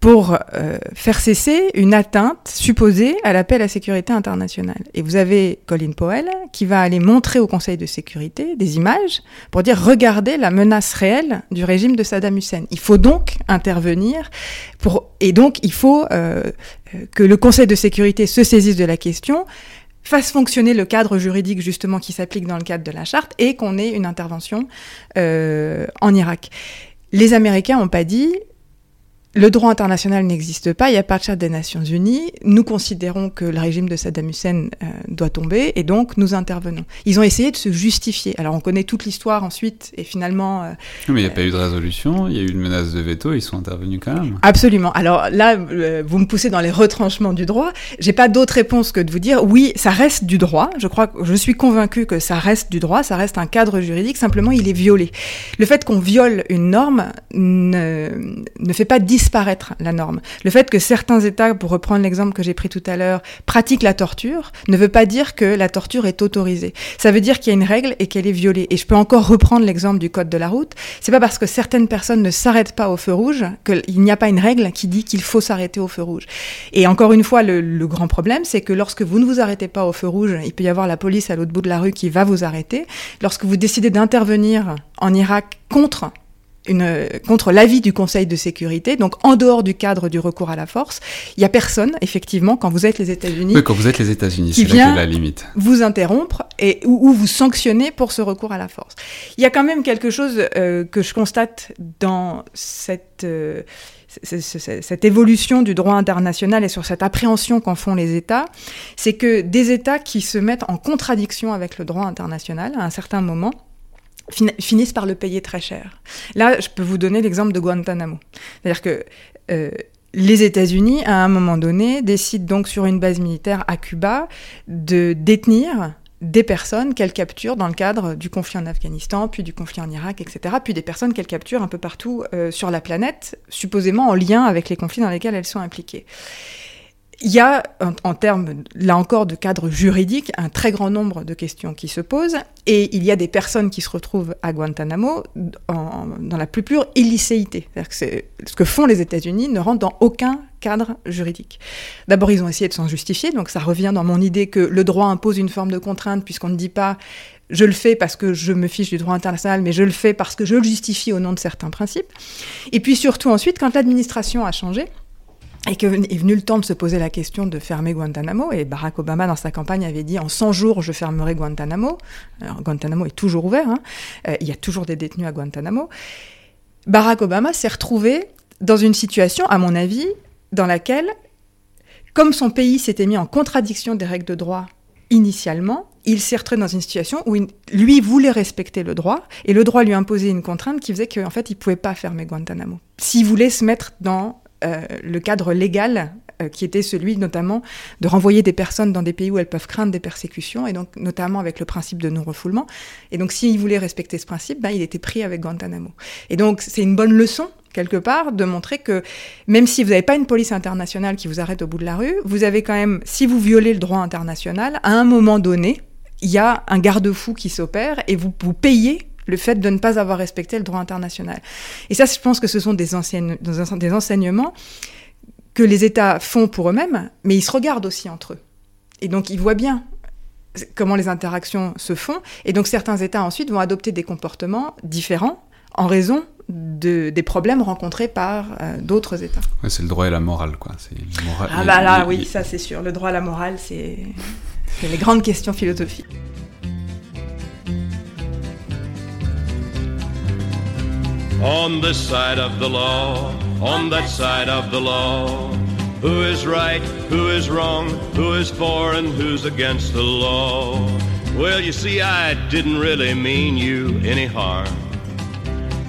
pour euh, faire cesser une atteinte supposée à la paix et la sécurité internationale. Et vous avez Colin Powell qui va aller montrer au Conseil de sécurité des images pour dire regardez la menace réelle du régime de Saddam Hussein. Il faut donc intervenir et donc il faut euh, que le Conseil de sécurité se saisisse de la question fasse fonctionner le cadre juridique justement qui s'applique dans le cadre de la charte et qu'on ait une intervention euh, en Irak. Les Américains n'ont pas dit le droit international n'existe pas, il n'y a pas de charte des Nations Unies. Nous considérons que le régime de Saddam Hussein euh, doit tomber et donc nous intervenons. Ils ont essayé de se justifier. Alors on connaît toute l'histoire ensuite et finalement. Euh, mais il n'y a pas eu de résolution, il y a eu une menace de veto, ils sont intervenus quand même. Absolument. Alors là, euh, vous me poussez dans les retranchements du droit. J'ai pas d'autre réponse que de vous dire oui, ça reste du droit. Je crois, je suis convaincu que ça reste du droit, ça reste un cadre juridique. Simplement, il est violé. Le fait qu'on viole une norme ne, ne fait pas disparaître la norme. Le fait que certains États, pour reprendre l'exemple que j'ai pris tout à l'heure, pratiquent la torture, ne veut pas dire que la torture est autorisée. Ça veut dire qu'il y a une règle et qu'elle est violée. Et je peux encore reprendre l'exemple du code de la route. C'est pas parce que certaines personnes ne s'arrêtent pas au feu rouge qu'il n'y a pas une règle qui dit qu'il faut s'arrêter au feu rouge. Et encore une fois, le, le grand problème, c'est que lorsque vous ne vous arrêtez pas au feu rouge, il peut y avoir la police à l'autre bout de la rue qui va vous arrêter. Lorsque vous décidez d'intervenir en Irak contre une, contre l'avis du Conseil de sécurité, donc en dehors du cadre du recours à la force, il y a personne, effectivement, quand vous êtes les États-Unis, Oui, quand vous êtes les États-Unis, c'est là vient- qu'est la limite. vous interrompre et ou, ou vous sanctionner pour ce recours à la force. Il y a quand même quelque chose euh, que je constate dans cette euh, cette évolution du droit international et sur cette appréhension qu'en font les États, c'est que des États qui se mettent en contradiction avec le droit international à un certain moment finissent par le payer très cher. Là, je peux vous donner l'exemple de Guantanamo. C'est-à-dire que euh, les États-Unis, à un moment donné, décident donc sur une base militaire à Cuba de détenir des personnes qu'elles capturent dans le cadre du conflit en Afghanistan, puis du conflit en Irak, etc., puis des personnes qu'elles capturent un peu partout euh, sur la planète, supposément en lien avec les conflits dans lesquels elles sont impliquées. Il y a, en, termes, là encore, de cadre juridique, un très grand nombre de questions qui se posent, et il y a des personnes qui se retrouvent à Guantanamo dans la plus pure illicéité. Que ce que font les États-Unis ne rentre dans aucun cadre juridique. D'abord, ils ont essayé de s'en justifier, donc ça revient dans mon idée que le droit impose une forme de contrainte, puisqu'on ne dit pas je le fais parce que je me fiche du droit international, mais je le fais parce que je le justifie au nom de certains principes. Et puis surtout ensuite, quand l'administration a changé, et que est venu le temps de se poser la question de fermer Guantanamo, et Barack Obama, dans sa campagne, avait dit en 100 jours, je fermerai Guantanamo. Alors, Guantanamo est toujours ouvert, hein. Euh, il y a toujours des détenus à Guantanamo. Barack Obama s'est retrouvé dans une situation, à mon avis, dans laquelle, comme son pays s'était mis en contradiction des règles de droit initialement, il s'est retrouvé dans une situation où lui voulait respecter le droit, et le droit lui imposait une contrainte qui faisait qu'en fait, il pouvait pas fermer Guantanamo. S'il voulait se mettre dans euh, le cadre légal euh, qui était celui notamment de renvoyer des personnes dans des pays où elles peuvent craindre des persécutions, et donc notamment avec le principe de non-refoulement. Et donc s'il voulait respecter ce principe, ben, il était pris avec Guantanamo. Et donc c'est une bonne leçon, quelque part, de montrer que même si vous n'avez pas une police internationale qui vous arrête au bout de la rue, vous avez quand même, si vous violez le droit international, à un moment donné, il y a un garde-fou qui s'opère et vous, vous payez le fait de ne pas avoir respecté le droit international. Et ça, je pense que ce sont des, anciennes, enseignements que les États font pour eux-mêmes, mais ils se regardent aussi entre eux. Et donc, ils voient bien comment les interactions se font. Et donc, certains États ensuite vont adopter des comportements différents en raison de, des problèmes rencontrés par euh, d'autres États. Ouais, c'est le droit et la morale, quoi. C'est une morale- Ah bah là, oui, ça c'est sûr. Le droit à la morale, c'est c'est les grandes questions philosophiques. On this side of the law, on that side of the law. Who is right, who is wrong, who is for and who's against the law? Well, you see, I didn't really mean you any harm.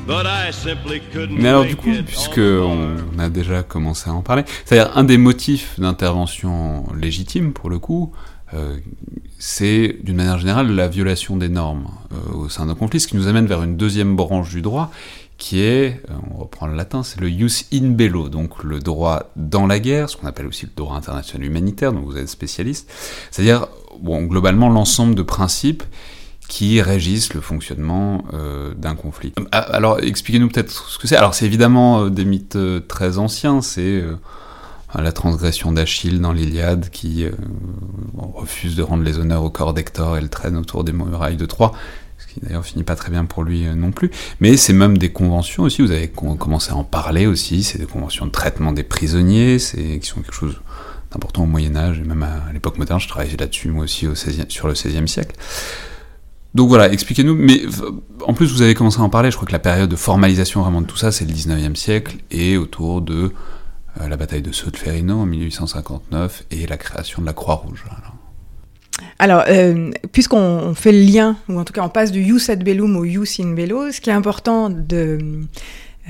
But I simply couldn't Mais alors du coup, puisque on a déjà commencé à en parler, c'est-à-dire un des motifs d'intervention légitime pour le coup, euh, c'est d'une manière générale la violation des normes euh, au sein d'un conflit, ce qui nous amène vers une deuxième branche du droit, qui est, euh, on reprend le latin, c'est le jus in bello, donc le droit dans la guerre, ce qu'on appelle aussi le droit international humanitaire, dont vous êtes spécialiste, c'est-à-dire bon, globalement l'ensemble de principes qui régissent le fonctionnement euh, d'un conflit. Ah, Alors, expliquez-nous peut-être ce que c'est. Alors, c'est évidemment euh, des mythes euh, très anciens, c'est euh, la transgression d'Achille dans l'Iliade qui euh, refuse de rendre les honneurs au corps d'Hector et le traîne autour des murailles de Troie, ce qui d'ailleurs finit pas très bien pour lui euh, non plus. Mais c'est même des conventions aussi, vous avez com- commencé à en parler aussi, c'est des conventions de traitement des prisonniers, c'est qui sont quelque chose d'important au Moyen-Âge et même à, l'époque moderne, je travaillais là-dessus moi aussi au 16e sur le XVIe siècle. Donc voilà, expliquez-nous. Mais en plus, vous avez commencé à en parler. Je crois que la période de formalisation vraiment de tout ça, c'est le 19e siècle et autour de euh, la bataille de Solferino en 1859 et la création de la Croix-Rouge. Alors. Euh, puisqu'on on fait le lien, ou en tout cas on passe du jus ad bellum au jus in bello, ce qui est important de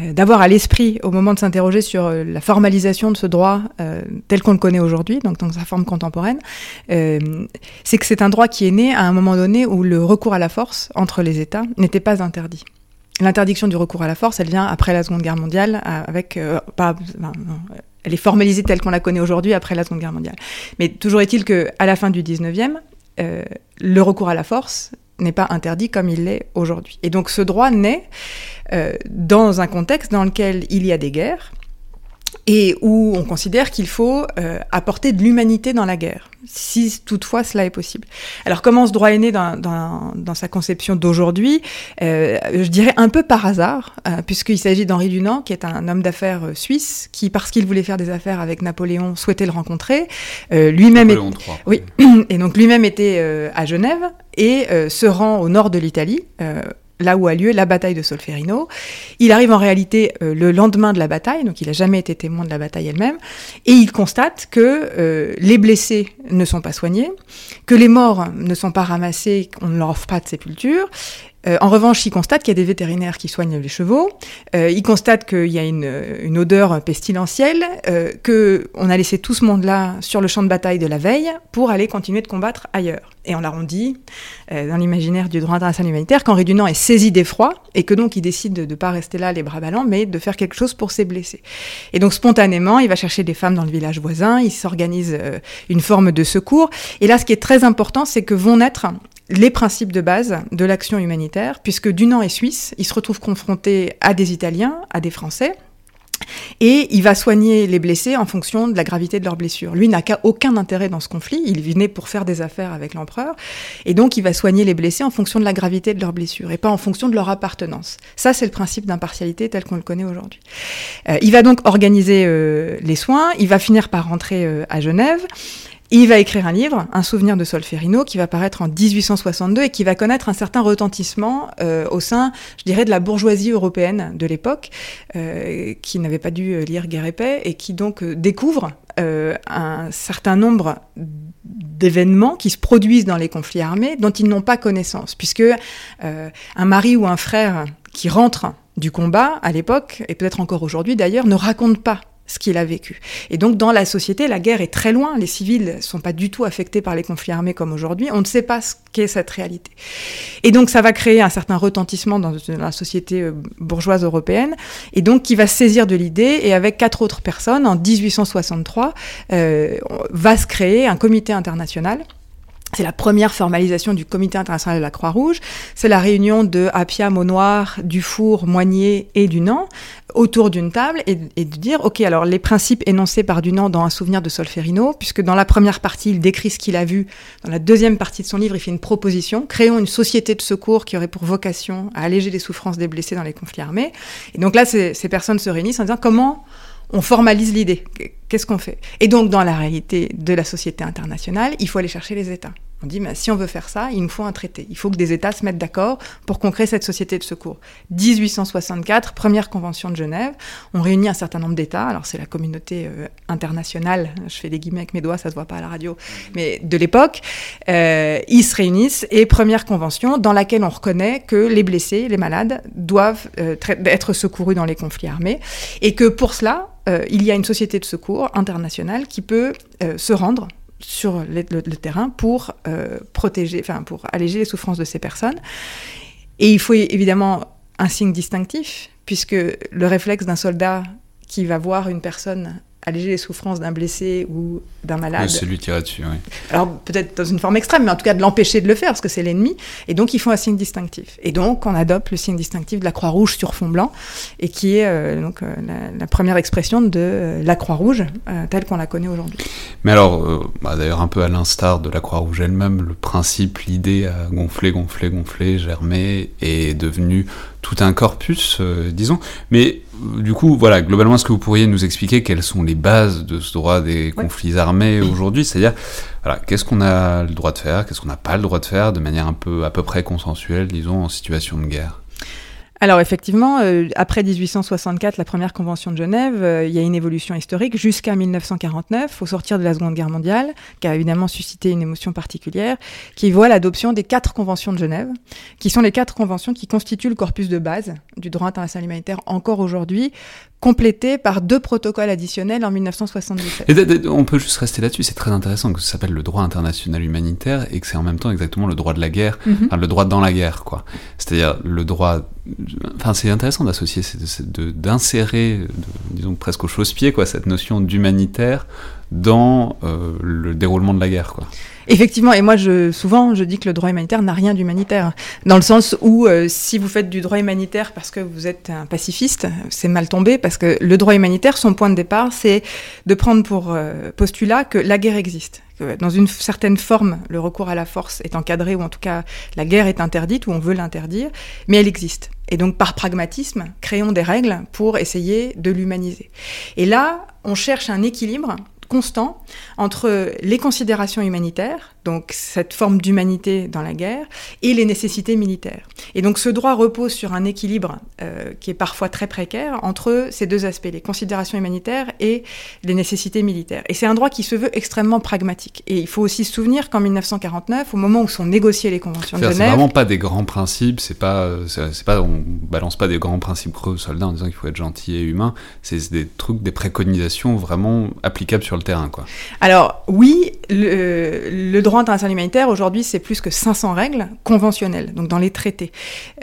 euh, d'avoir à l'esprit au moment de s'interroger sur euh, la formalisation de ce droit tel qu'on le connaît aujourd'hui, donc dans sa forme contemporaine, c'est que c'est un droit qui est né à un moment donné où le recours à la force entre les États n'était pas interdit. L'interdiction du recours à la force, elle vient après la Seconde Guerre mondiale, avec elle est formalisée telle qu'on la connaît aujourd'hui après la Seconde Guerre mondiale. Mais toujours est-il que à la fin du 19e, euh, le recours à la force n'est pas interdit comme il l'est aujourd'hui. Et donc ce droit naît euh, dans un contexte dans lequel il y a des guerres, et où on considère qu'il faut euh, apporter de l'humanité dans la guerre, si toutefois cela est possible. Alors comment ce droit est né dans, dans, dans sa conception d'aujourd'hui euh, Je dirais un peu par hasard, euh, puisqu'il s'agit d'Henri Dunant, qui est un homme d'affaires suisse, qui, parce qu'il voulait faire des affaires avec Napoléon, souhaitait le rencontrer. Lui-même Napoléon III. oui, et donc lui-même était à Genève et se rend au nord de l'Italie, là où a lieu la bataille de Solferino. Il arrive en réalité euh, le lendemain de la bataille, donc il n'a jamais été témoin de la bataille elle-même, et il constate que euh, les blessés ne sont pas soignés, que les morts ne sont pas ramassés, qu'on ne leur offre pas de sépulture. Euh, en revanche, il constate qu'il y a des vétérinaires qui soignent les chevaux. Euh, il constate qu'il y a une, odeur pestilentielle, euh, que on a laissé tout ce monde-là sur le champ de bataille de la veille pour aller continuer de combattre ailleurs. Et on l'arrondit dans l'imaginaire du droit international humanitaire qu'Henri Dunant est saisi d'effroi et que donc il décide de ne pas rester là les bras ballants, mais de faire quelque chose pour ses blessés. Et donc spontanément, il va chercher des femmes dans le village voisin, il s'organise une forme de secours. Et là, ce qui est très important, c'est que vont naître les principes de base de l'action humanitaire, puisque Dunant est suisse, il se retrouve confronté à des Italiens, à des Français, et il va soigner les blessés en fonction de la gravité de leurs blessures. Lui n'a aucun intérêt dans ce conflit, il venait pour faire des affaires avec l'empereur, et donc il va soigner les blessés en fonction de la gravité de leurs blessures, et pas en fonction de leur appartenance. Ça, c'est le principe d'impartialité tel qu'on le connaît aujourd'hui. Euh, il va donc organiser euh, les soins, il va finir par rentrer euh, à Genève, il va écrire un livre, Un souvenir de Solferino, qui va paraître en 1862 et qui va connaître un certain retentissement euh, au sein, je dirais, de la bourgeoisie européenne de l'époque, euh, qui n'avait pas dû euh, lire Guerre et Paix et qui donc euh, découvre euh, un certain nombre d'événements qui se produisent dans les conflits armés dont ils n'ont pas connaissance, puisque euh, un mari ou un frère qui rentre du combat à l'époque, et peut-être encore aujourd'hui d'ailleurs, ne raconte pas ce qu'il a vécu. Et donc dans la société, la guerre est très loin, les civils sont pas du tout affectés par les conflits armés comme aujourd'hui, on ne sait pas ce qu'est cette réalité. Et donc ça va créer un certain retentissement dans la société euh, bourgeoise européenne, et donc qui va saisir de l'idée, et avec quatre autres personnes, en 1863, euh, va se créer un comité international c'est la première formalisation du Comité international de la Croix-Rouge. C'est la réunion de Appia, Maunoir, Dufour, Moigné et Dunant autour d'une table et, de dire, OK, alors les principes énoncés par Dunant dans Un souvenir de Solferino, puisque dans la première partie, il décrit ce qu'il a vu, dans la deuxième partie de son livre, il fait une proposition, créons une société de secours qui aurait pour vocation à alléger les souffrances des blessés dans les conflits armés. Et donc là, ces personnes se réunissent en disant comment on formalise l'idée. Qu'est-ce qu'on fait? Et donc, dans la réalité de la société internationale, il faut aller chercher les États. On dit, mais si on veut faire ça, il nous faut un traité. Il faut que des États se mettent d'accord pour qu'on crée cette société de secours. 1864, première convention de Genève. On réunit un certain nombre d'États. Alors, c'est la communauté euh, internationale. Je fais des guillemets avec mes doigts, ça se voit pas à la radio. Mais de l'époque, euh, ils se réunissent et première convention dans laquelle on reconnaît que les blessés, les malades, doivent euh, être secourus dans les conflits armés et que pour cela, euh, il y a une société de secours internationale qui peut se rendre sur le, terrain pour euh, protéger, enfin pour alléger les souffrances de ces personnes. Et il faut évidemment un signe distinctif, puisque le réflexe d'un soldat qui va voir une personne alléger les souffrances d'un blessé ou d'un malade. Oui, c'est lui tirer dessus, oui. Alors peut-être dans une forme extrême, mais en tout cas de l'empêcher de le faire, parce que c'est l'ennemi. Et donc il faut un signe distinctif. Et donc on adopte le signe distinctif de la Croix-Rouge sur fond blanc, et qui est euh, donc euh, la, la, première expression de euh, la Croix-Rouge telle qu'on la connaît aujourd'hui. Mais alors, bah, d'ailleurs un peu à l'instar de la Croix-Rouge elle-même, le principe, l'idée a gonflé, gonflé, gonflé, germé, et est devenu tout un corpus, disons. Mais du coup, voilà, globalement, est-ce que vous pourriez nous expliquer quelles sont les bases de ce droit des conflits armés aujourd'hui? C'est-à-dire, voilà, qu'est-ce qu'on a le droit de faire, qu'est-ce qu'on n'a pas le droit de faire, de manière un peu à peu près consensuelle, disons, en situation de guerre? Alors effectivement, euh, après 1864, la première convention de Genève, euh, il y a une évolution historique jusqu'à 1949, au sortir de la Seconde Guerre mondiale, qui a évidemment suscité une émotion particulière, qui voit l'adoption des quatre conventions de Genève, qui sont les quatre conventions qui constituent le corpus de base du droit international humanitaire encore aujourd'hui, complété par deux protocoles additionnels en 1977. Et on peut juste rester là-dessus, c'est très intéressant que ça s'appelle le droit international humanitaire et que c'est en même temps exactement le droit de la guerre, mm -hmm. enfin, le droit dans la guerre, quoi. C'est-à-dire le droit. Enfin, c'est intéressant d'associer, d'insérer, disons presque au chausse-pied, quoi, cette notion d'humanitaire dans euh, le déroulement de la guerre, quoi. Effectivement, et moi, souvent, je dis que le droit humanitaire n'a rien d'humanitaire, dans le sens où euh, si vous faites du droit humanitaire parce que vous êtes un pacifiste, c'est mal tombé, parce que le droit humanitaire, son point de départ, c'est de prendre pour euh, postulat que la guerre existe. Dans une certaine forme, le recours à la force est encadré, ou en tout cas, la guerre est interdite, ou on veut l'interdire, mais elle existe. Et donc, par pragmatisme, créons des règles pour essayer de l'humaniser. Et là, on cherche un équilibre constant entre les considérations humanitaires, donc cette forme d'humanité dans la guerre, et les nécessités militaires. Et donc ce droit repose sur un équilibre euh, qui est parfois très précaire entre ces deux aspects, les considérations humanitaires et les nécessités militaires. Et c'est un droit qui se veut extrêmement pragmatique. Et il faut aussi se souvenir qu'en 1949, au moment où sont négociées les conventions de Genève... C'est vraiment pas des grands principes, c'est pas, c'est pas, on balance pas des grands principes creux aux soldats en disant qu'il faut être gentil et humain, c'est des trucs, des préconisations vraiment applicables sur le terrain. Quoi. Alors oui, le, le droit international humanitaire, aujourd'hui, c'est plus que 500 règles conventionnelles, donc dans les traités.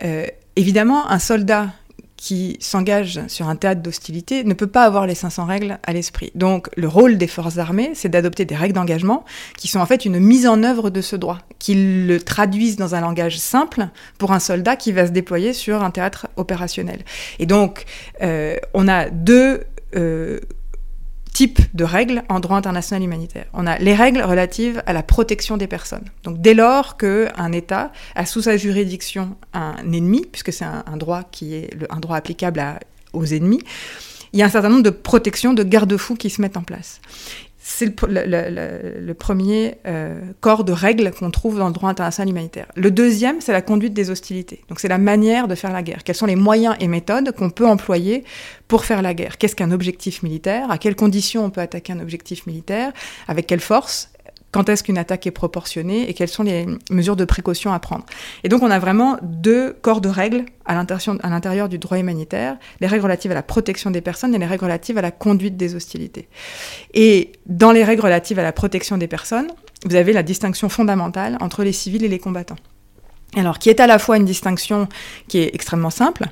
Euh, évidemment, un soldat qui s'engage sur un théâtre d'hostilité ne peut pas avoir les 500 règles à l'esprit. Donc le rôle des forces armées, c'est d'adopter des règles d'engagement qui sont en fait une mise en œuvre de ce droit, qui le traduisent dans un langage simple pour un soldat qui va se déployer sur un théâtre opérationnel. Et donc euh, on a deux euh, type de règles en droit international humanitaire. On a les règles relatives à la protection des personnes. Donc dès lors qu'un État a sous sa juridiction un ennemi, puisque c'est un, droit qui est un droit applicable aux ennemis, il y a un certain nombre de protections, de garde-fous qui se mettent en place. C'est le, premier euh, corps de règles qu'on trouve dans le droit international humanitaire. Le deuxième, c'est la conduite des hostilités. Donc c'est la manière de faire la guerre. Quels sont les moyens et méthodes qu'on peut employer pour faire la guerre? Qu'est-ce qu'un objectif militaire? À quelles conditions on peut attaquer un objectif militaire? Avec quelle force? Quand est-ce qu'une attaque est proportionnée et quelles sont les mesures de précaution à prendre. Et donc on a vraiment deux corps de règles à l'intérieur du droit humanitaire, les règles relatives à la protection des personnes et les règles relatives à la conduite des hostilités. Et dans les règles relatives à la protection des personnes, vous avez la distinction fondamentale entre les civils et les combattants. Alors, qui est à la fois une distinction qui est extrêmement simple,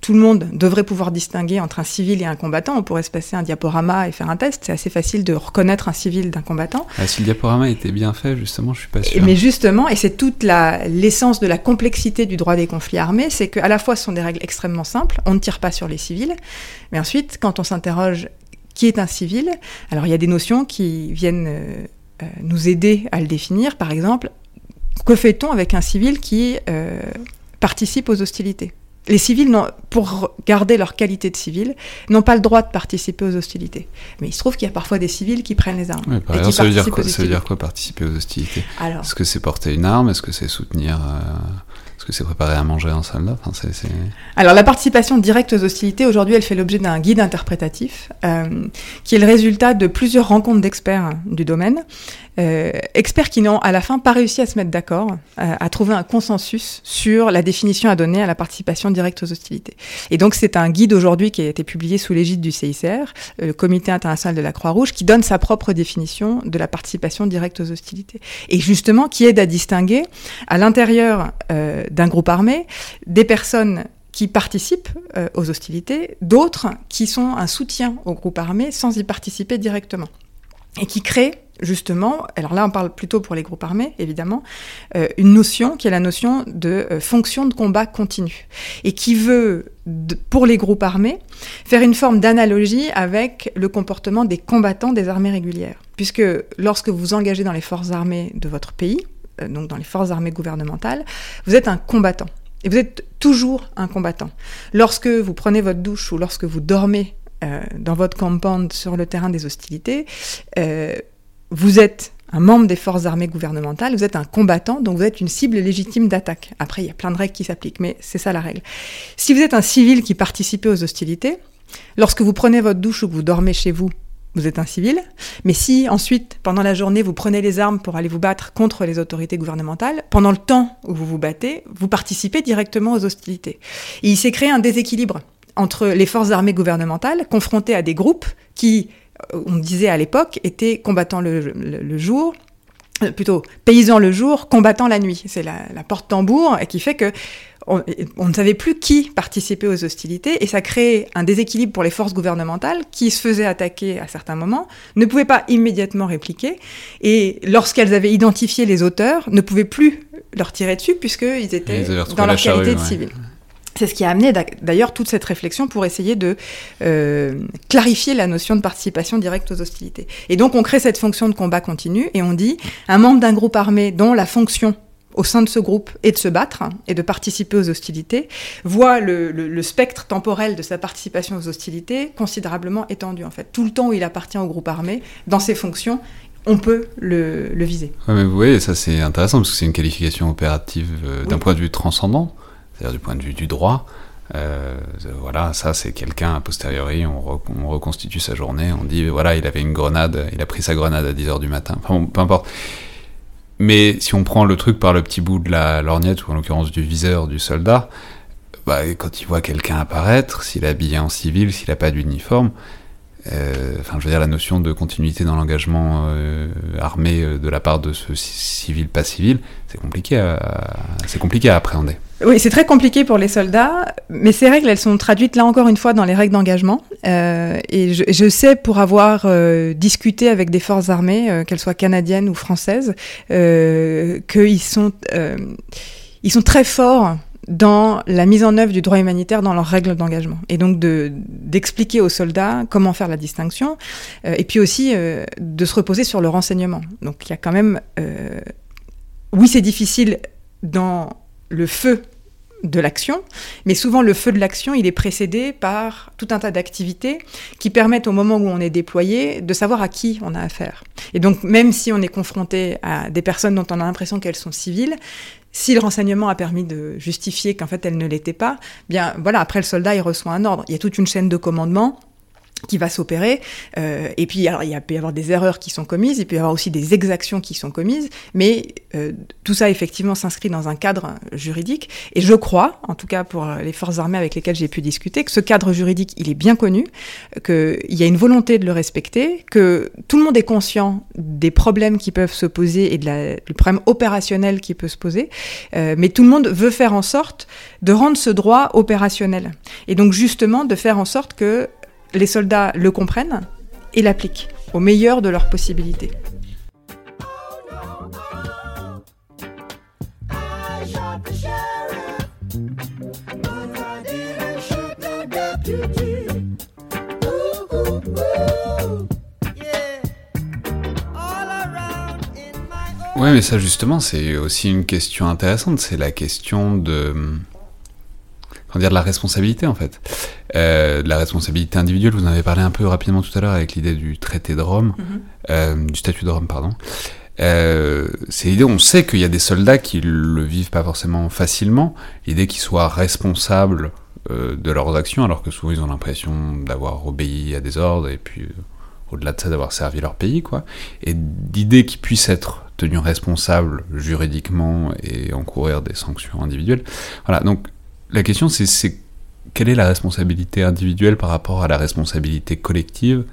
tout le monde devrait pouvoir distinguer entre un civil et un combattant. On pourrait se passer un diaporama et faire un test. C'est assez facile de reconnaître un civil d'un combattant. Ah, si le diaporama était bien fait, justement, je suis pas sûr. Mais justement, et c'est toute l'essence de la complexité du droit des conflits armés, c'est qu'à la fois ce sont des règles extrêmement simples. On ne tire pas sur les civils, mais ensuite, quand on s'interroge qui est un civil, alors il y a des notions qui viennent euh, euh, nous aider à le définir. Par exemple, que fait-on avec un civil qui euh, participe aux hostilités? Les civils, pour garder leur qualité de civil, n'ont pas le droit de participer aux hostilités. Mais il se trouve qu'il y a parfois des civils qui prennent les armes. par exemple, ça veut, dire quoi, ça veut dire quoi participer aux hostilités? Est-ce que c'est porter une arme? Est-ce que c'est soutenir euh, Est-ce que c'est préparer à manger en soldat? Enfin, Alors la participation directe aux hostilités, aujourd'hui, elle fait l'objet d'un guide interprétatif, euh, qui est le résultat de plusieurs rencontres d'experts du domaine, euh, experts qui n'ont à la fin pas réussi à se mettre d'accord, euh, à trouver un consensus sur la définition à donner à la participation directe aux hostilités. Et donc c'est un guide aujourd'hui qui a été publié sous l'égide du CICR, euh, le Comité international de la Croix-Rouge, qui donne sa propre définition de la participation directe aux hostilités. Et justement qui aide à distinguer à l'intérieur d'un groupe armé des personnes qui participent aux hostilités, d'autres qui sont un soutien au groupe armé sans y participer directement et qui créent justement, alors là on parle plutôt pour les groupes armés, évidemment, euh, une notion qui est la notion de euh, fonction de combat continu, et qui veut, pour les groupes armés, faire une forme d'analogie avec le comportement des combattants des armées régulières. Puisque lorsque vous engagez dans les forces armées de votre pays, euh, donc dans les forces armées gouvernementales, vous êtes un combattant. Et vous êtes toujours un combattant. Lorsque vous prenez votre douche ou lorsque vous dormez dans votre compound sur le terrain des hostilités, vous êtes un membre des forces armées gouvernementales, vous êtes un combattant, donc vous êtes une cible légitime d'attaque. Après, il y a plein de règles qui s'appliquent, mais c'est ça la règle. Si vous êtes un civil qui participait aux hostilités, lorsque vous prenez votre douche ou que vous dormez chez vous, vous êtes un civil. Mais si ensuite, pendant la journée, vous prenez les armes pour aller vous battre contre les autorités gouvernementales, pendant le temps où vous vous battez, vous participez directement aux hostilités. Il s'est créé un déséquilibre entre les forces armées gouvernementales confrontées à des groupes qui euh, on disait à l'époque, était combattant le, jour, euh, plutôt paysan le jour, combattant la nuit. C'est la, porte-tambour qui fait que on, on, ne savait plus qui participait aux hostilités et ça créait un déséquilibre pour les forces gouvernementales qui se faisaient attaquer à certains moments, ne pouvaient pas immédiatement répliquer et lorsqu'elles avaient identifié les auteurs, ne pouvaient plus leur tirer dessus puisqu'ils étaient dans leur qualité de civils. C'est ce qui a amené d'ailleurs toute cette réflexion pour essayer de euh, clarifier la notion de participation directe aux hostilités. Et donc on crée cette fonction de combat continu et on dit un membre d'un groupe armé dont la fonction au sein de ce groupe est de se battre et de participer aux hostilités, voit le, le, le, spectre temporel de sa participation aux hostilités considérablement étendu en fait. Tout le temps où il appartient au groupe armé, dans ses fonctions, on peut le, le viser. Ouais, mais vous voyez, ça c'est intéressant parce que c'est une qualification opérative euh, d'un oui. point de vue transcendant c'est-à-dire du point de vue du droit. Euh, voilà, ça c'est quelqu'un a posteriori, on, re, on, reconstitue sa journée, on dit voilà, il avait une grenade, il a pris sa grenade à 10h du matin, peu importe. Mais si on prend le truc par le petit bout de la lorgnette, ou en l'occurrence du viseur du soldat, bah, quand il voit quelqu'un apparaître, s'il est habillé en civil, s'il n'a pas d'uniforme, enfin, je veux dire, la notion de continuité dans l'engagement euh, armé euh, de la part de ce civil pas civil, c'est compliqué, à, c'est compliqué à appréhender. Oui, c'est très compliqué pour les soldats, mais ces règles, elles sont traduites là encore une fois dans les règles d'engagement. Euh, et je, je, sais, pour avoir euh, discuté avec des forces armées, euh, qu'elles soient canadiennes ou françaises, qu'ils sont, ils sont très forts dans la mise en œuvre du droit humanitaire dans leurs règles d'engagement. Et donc de, d'expliquer aux soldats comment faire la distinction, euh, et puis aussi euh, de se reposer sur le renseignement. Donc il y a quand même... Euh, oui, c'est difficile dans le feu de l'action, mais souvent le feu de l'action, il est précédé par tout un tas d'activités qui permettent au moment où on est déployé de savoir à qui on a affaire. Et donc même si on est confronté à des personnes dont on a l'impression qu'elles sont civiles, si le renseignement a permis de justifier qu'en fait elle ne l'était pas, bien voilà, après le soldat il reçoit un ordre. Il y a toute une chaîne de commandement qui va s'opérer. Euh, et puis, alors, il peut y avoir des erreurs qui sont commises, il peut y avoir aussi des exactions qui sont commises, mais euh, tout ça, effectivement, s'inscrit dans un cadre juridique. Et je crois, en tout cas pour les forces armées avec lesquelles j'ai pu discuter, que ce cadre juridique, il est bien connu, qu'il y a une volonté de le respecter, que tout le monde est conscient des problèmes qui peuvent se poser et de la, du problème opérationnel qui peut se poser, euh, mais tout le monde veut faire en sorte de rendre ce droit opérationnel. Et donc, justement, de faire en sorte que les soldats le comprennent et l'appliquent au meilleur de leurs possibilités. Ouais, mais ça justement, c'est aussi une question intéressante. C'est la question de dire de la responsabilité en fait. Euh, de la responsabilité individuelle, vous en avez parlé un peu rapidement tout à l'heure avec l'idée du traité de Rome, -hmm. euh, du statut de Rome, pardon. Euh, c'est l'idée, on sait qu'il y a des soldats qui le vivent pas forcément facilement, l'idée qu'ils soient responsables euh, de leurs actions, alors que souvent ils ont l'impression d'avoir obéi à des ordres et puis euh, au-delà de ça d'avoir servi leur pays, quoi. Et d'idée qu'ils puissent être tenus responsables juridiquement et encourir des sanctions individuelles. Voilà, donc la question c'est quelle est la responsabilité individuelle par rapport à la responsabilité collective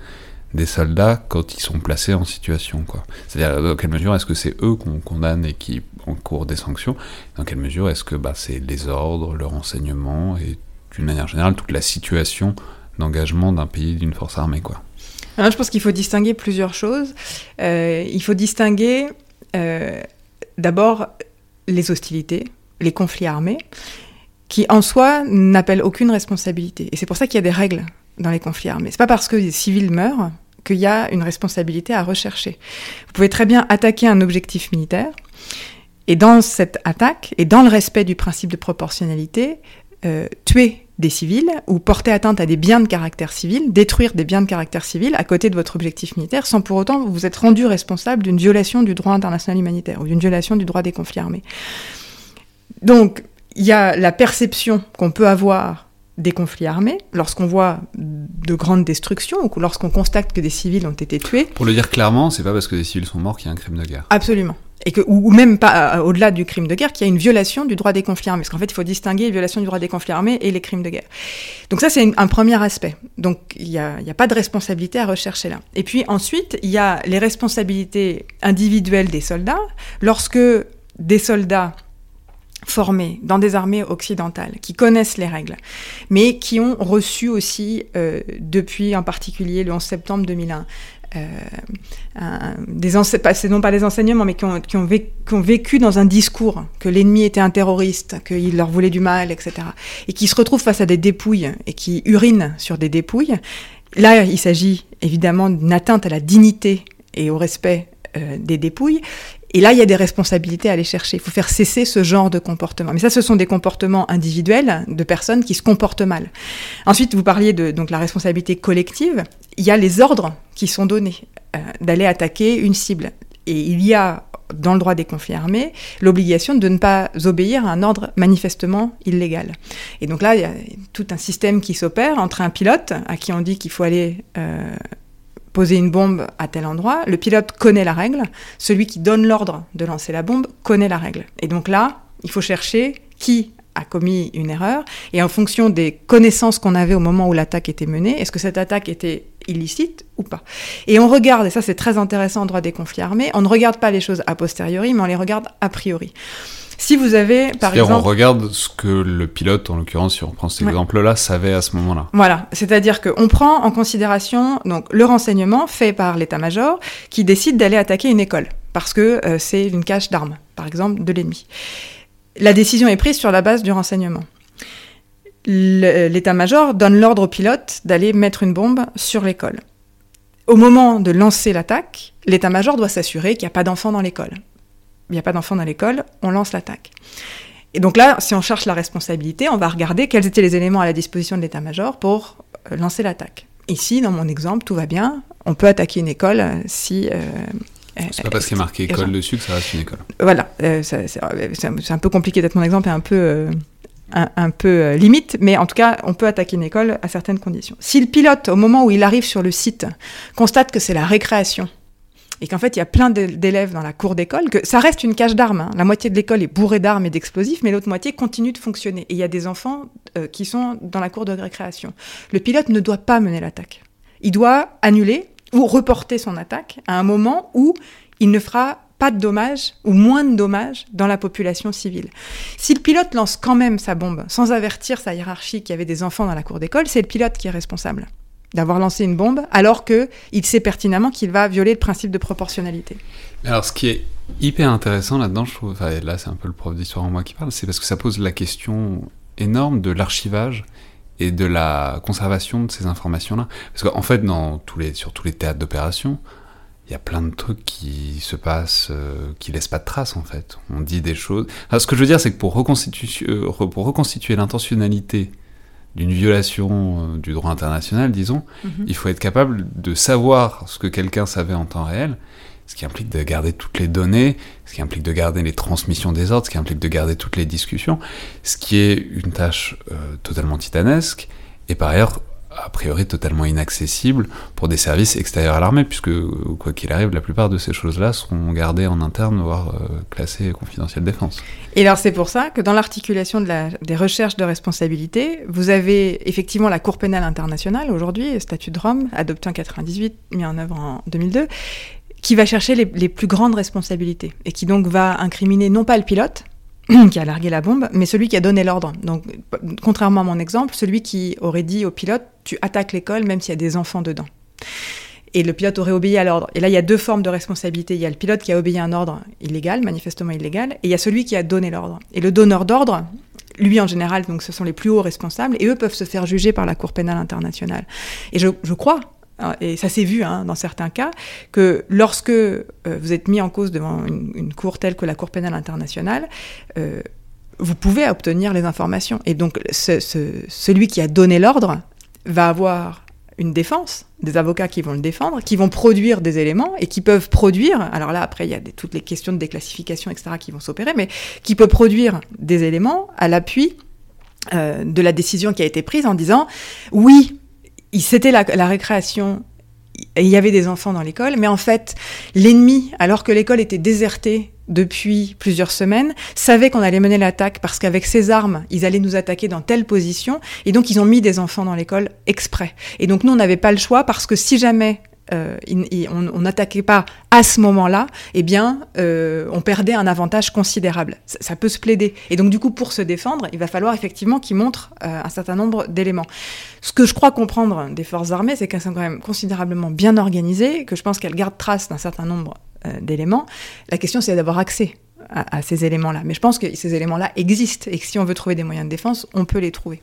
des soldats quand ils sont placés en situation. C'est-à-dire dans quelle mesure est-ce que c'est eux qu'on condamne et qui encourent des sanctions? Dans quelle mesure est-ce que bah, c'est les ordres, le renseignement et d'une manière générale toute la situation d'engagement d'un pays, d'une force armée quoi? Alors, Je pense qu'il faut distinguer plusieurs choses. Euh, il faut distinguer euh, d'abord les hostilités, les conflits armés qui en soi n'appellent aucune responsabilité. Et c'est pour ça qu'il y a des règles dans les conflits armés. C'est pas parce que des civils meurent qu'il y a une responsabilité à rechercher. Vous pouvez très bien attaquer un objectif militaire, et dans cette attaque, et dans le respect du principe de proportionnalité, euh, tuer des civils ou porter atteinte à des biens de caractère civil, détruire des biens de caractère civil à côté de votre objectif militaire, sans pour autant vous être rendu responsable d'une violation du droit international humanitaire ou d'une violation du droit des conflits armés. Donc, il y a la perception qu'on peut avoir des conflits armés, lorsqu'on voit de grandes destructions ou lorsqu'on constate que des civils ont été tués. Pour le dire clairement, c'est pas parce que des civils sont morts qu'il y a un crime de guerre. Absolument. Et que, ou même pas euh, au-delà du crime de guerre, qu'il y a une violation du droit des conflits armés. Parce qu'en fait, il faut distinguer la violation du droit des conflits armés et les crimes de guerre. Donc ça, c'est un premier aspect. Donc il n'y a, a, pas de responsabilité à rechercher là. Et puis ensuite, il y a les responsabilités individuelles des soldats. Lorsque des soldats formés dans des armées occidentales, qui connaissent les règles, mais qui ont reçu aussi, euh, depuis en particulier le 11 septembre 2001, euh, un, des non pas des enseignements, mais qui ont, qui, ont vécu, qui ont, vécu, dans un discours que l'ennemi était un terroriste, qu'il leur voulait du mal, etc. Et qui se retrouvent face à des dépouilles et qui urinent sur des dépouilles. Là, il s'agit évidemment d'une atteinte à la dignité et au respect euh, des dépouilles. Et là, il y a des responsabilités à aller chercher. Il faut faire cesser ce genre de comportement. Mais ça, ce sont des comportements individuels de personnes qui se comportent mal. Ensuite, vous parliez de la responsabilité collective. Il y a les ordres qui sont donnés euh, d'aller attaquer une cible. Et il y a dans le droit des conflits armés, l'obligation de ne pas obéir à un ordre manifestement illégal. Et donc là, il y a tout un système qui s'opère entre un pilote, à qui on dit qu'il faut aller euh, poser une bombe à tel endroit, le pilote connaît la règle, celui qui donne l'ordre de lancer la bombe connaît la règle. Et donc là, il faut chercher qui a commis une erreur, et en fonction des connaissances qu'on avait au moment où l'attaque était menée, est-ce que cette attaque était illicite ou pas Et on regarde, et ça c'est très intéressant en droit des conflits armés, on ne regarde pas les choses a posteriori, mais on les regarde a priori. Si vous avez, par exemple... on regarde ce que le pilote, en l'occurrence, si on prend cet exemple-là, savait à ce moment-là. Voilà, c'est-à-dire qu'on prend en considération donc, le renseignement fait par l'état-major qui décide d'aller attaquer une école, parce que euh, c'est une cache d'armes, par exemple, de l'ennemi. La décision est prise sur la base du renseignement. L'état-major donne l'ordre au pilote d'aller mettre une bombe sur l'école. Au moment de lancer l'attaque, l'état-major doit s'assurer qu'il n'y a pas d'enfants dans l'école il n'y a pas d'enfants dans l'école, on lance l'attaque. Et donc là, si on cherche la responsabilité, on va regarder quels étaient les éléments à la disposition de l'état-major pour euh, lancer l'attaque. Ici, dans mon exemple, tout va bien. On peut attaquer une école euh, si. Euh, c'est pas parce qu'il y a marqué école dessus que ça reste une école. Voilà, c'est un, peu compliqué d'être mon exemple et un peu, un, peu limite, mais en tout cas, on peut attaquer une école à certaines conditions. Si le pilote, au moment où il arrive sur le site, constate que c'est la récréation, et qu'en fait il y a plein d'élèves dans la cour d'école, que ça reste une cage d'armes. Hein. La moitié de l'école est bourrée d'armes et d'explosifs, mais l'autre moitié continue de fonctionner. Et il y a des enfants euh, qui sont dans la cour de récréation. Le pilote ne doit pas mener l'attaque. Il doit annuler ou reporter son attaque à un moment où il ne fera pas de dommages ou moins de dommages dans la population civile. Si le pilote lance quand même sa bombe sans avertir sa hiérarchie qu'il y avait des enfants dans la cour d'école, c'est le pilote qui est responsable d'avoir lancé une bombe, alors qu'il sait pertinemment qu'il va violer le principe de proportionnalité. Alors, ce qui est hyper intéressant là-dedans, je trouve, là c'est un peu le prof d'histoire en moi qui parle, c'est parce que ça pose la question énorme de l'archivage et de la conservation de ces informations-là. Parce qu'en fait, dans tous les, sur tous les théâtres d'opération, il y a plein de trucs qui se passent, euh, qui laissent pas de traces en fait. On dit des choses. ce que je veux dire, c'est que pour euh, pour reconstituer l'intentionnalité d'une violation euh, du droit international, disons, mhm. il faut être capable de savoir ce que quelqu'un savait en temps réel, ce qui implique de garder toutes les données, ce qui implique de garder les transmissions des ordres, ce qui implique de garder toutes les discussions, ce qui est une tâche euh, totalement titanesque, et par ailleurs a priori totalement inaccessible pour des services extérieurs à l'armée, puisque quoi qu'il arrive, la plupart de ces choses-là seront gardées en interne, voire euh, classées confidentielles défense. Et alors c'est pour ça que dans l'articulation de des recherches de responsabilité, vous avez effectivement la Cour pénale internationale aujourd'hui, statut de Rome, adopté en 98, mis en œuvre en 2002, qui va chercher les, les plus grandes responsabilités et qui donc va incriminer non pas le pilote, qui a largué la bombe, mais celui qui a donné l'ordre. Donc, contrairement à mon exemple, celui qui aurait dit au pilote, tu attaques l'école même s'il y a des enfants dedans. Et le pilote aurait obéi à l'ordre. Et là, il y a deux formes de responsabilité. Il y a le pilote qui a obéi à un ordre illégal, manifestement illégal, et il y a celui qui a donné l'ordre. Et le donneur d'ordre, lui en général, donc ce sont les plus hauts responsables, et eux peuvent se faire juger par la Cour pénale internationale. Et je, je crois et ça s'est vu hein, dans certains cas, que lorsque euh, vous êtes mis en cause devant une, cour telle que la Cour pénale internationale, euh, vous pouvez obtenir les informations. Et donc celui qui a donné l'ordre va avoir une défense, des avocats qui vont le défendre, qui vont produire des éléments et qui peuvent produire, alors là après il y a toutes les questions de déclassification, etc., qui vont s'opérer, mais qui peut produire des éléments à l'appui euh, de la décision qui a été prise en disant oui, c'était la, récréation il y avait des enfants dans l'école, mais en fait, l'ennemi, alors que l'école était désertée depuis plusieurs semaines, savait qu'on allait mener l'attaque parce qu'avec ses armes, ils allaient nous attaquer dans telle position, et donc ils ont mis des enfants dans l'école exprès. Et donc nous, on n'avait pas le choix parce que si jamais euh, on n'attaquait pas à ce moment-là, eh bien, euh, on perdait un avantage considérable. Ça, peut se plaider. Et donc, du coup, pour se défendre, il va falloir effectivement qu'ils montrent un certain nombre d'éléments. Ce que je crois comprendre des forces armées, c'est qu'elles sont quand même considérablement bien organisées, que je pense qu'elles gardent trace d'un certain nombre d'éléments. La question, c'est d'avoir accès à, ces éléments-là. Mais je pense que ces éléments-là existent et que si on veut trouver des moyens de défense, on peut les trouver.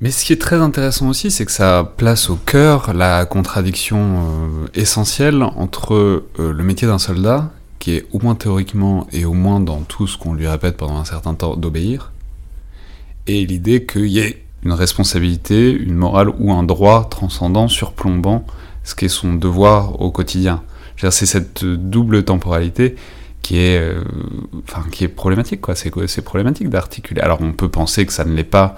Mais ce qui est très intéressant aussi, c'est que ça place au cœur la contradiction euh, essentielle entre euh, le métier d'un soldat, qui est au moins théoriquement et au moins dans tout ce qu'on lui répète pendant un certain temps d'obéir, et l'idée qu'il y ait une responsabilité, une morale ou un droit transcendant, surplombant ce qui est son devoir au quotidien. C'est cette double temporalité qui est, euh, enfin, qui est problématique, quoi. C'est, problématique d'articuler. Alors on peut penser que ça ne l'est pas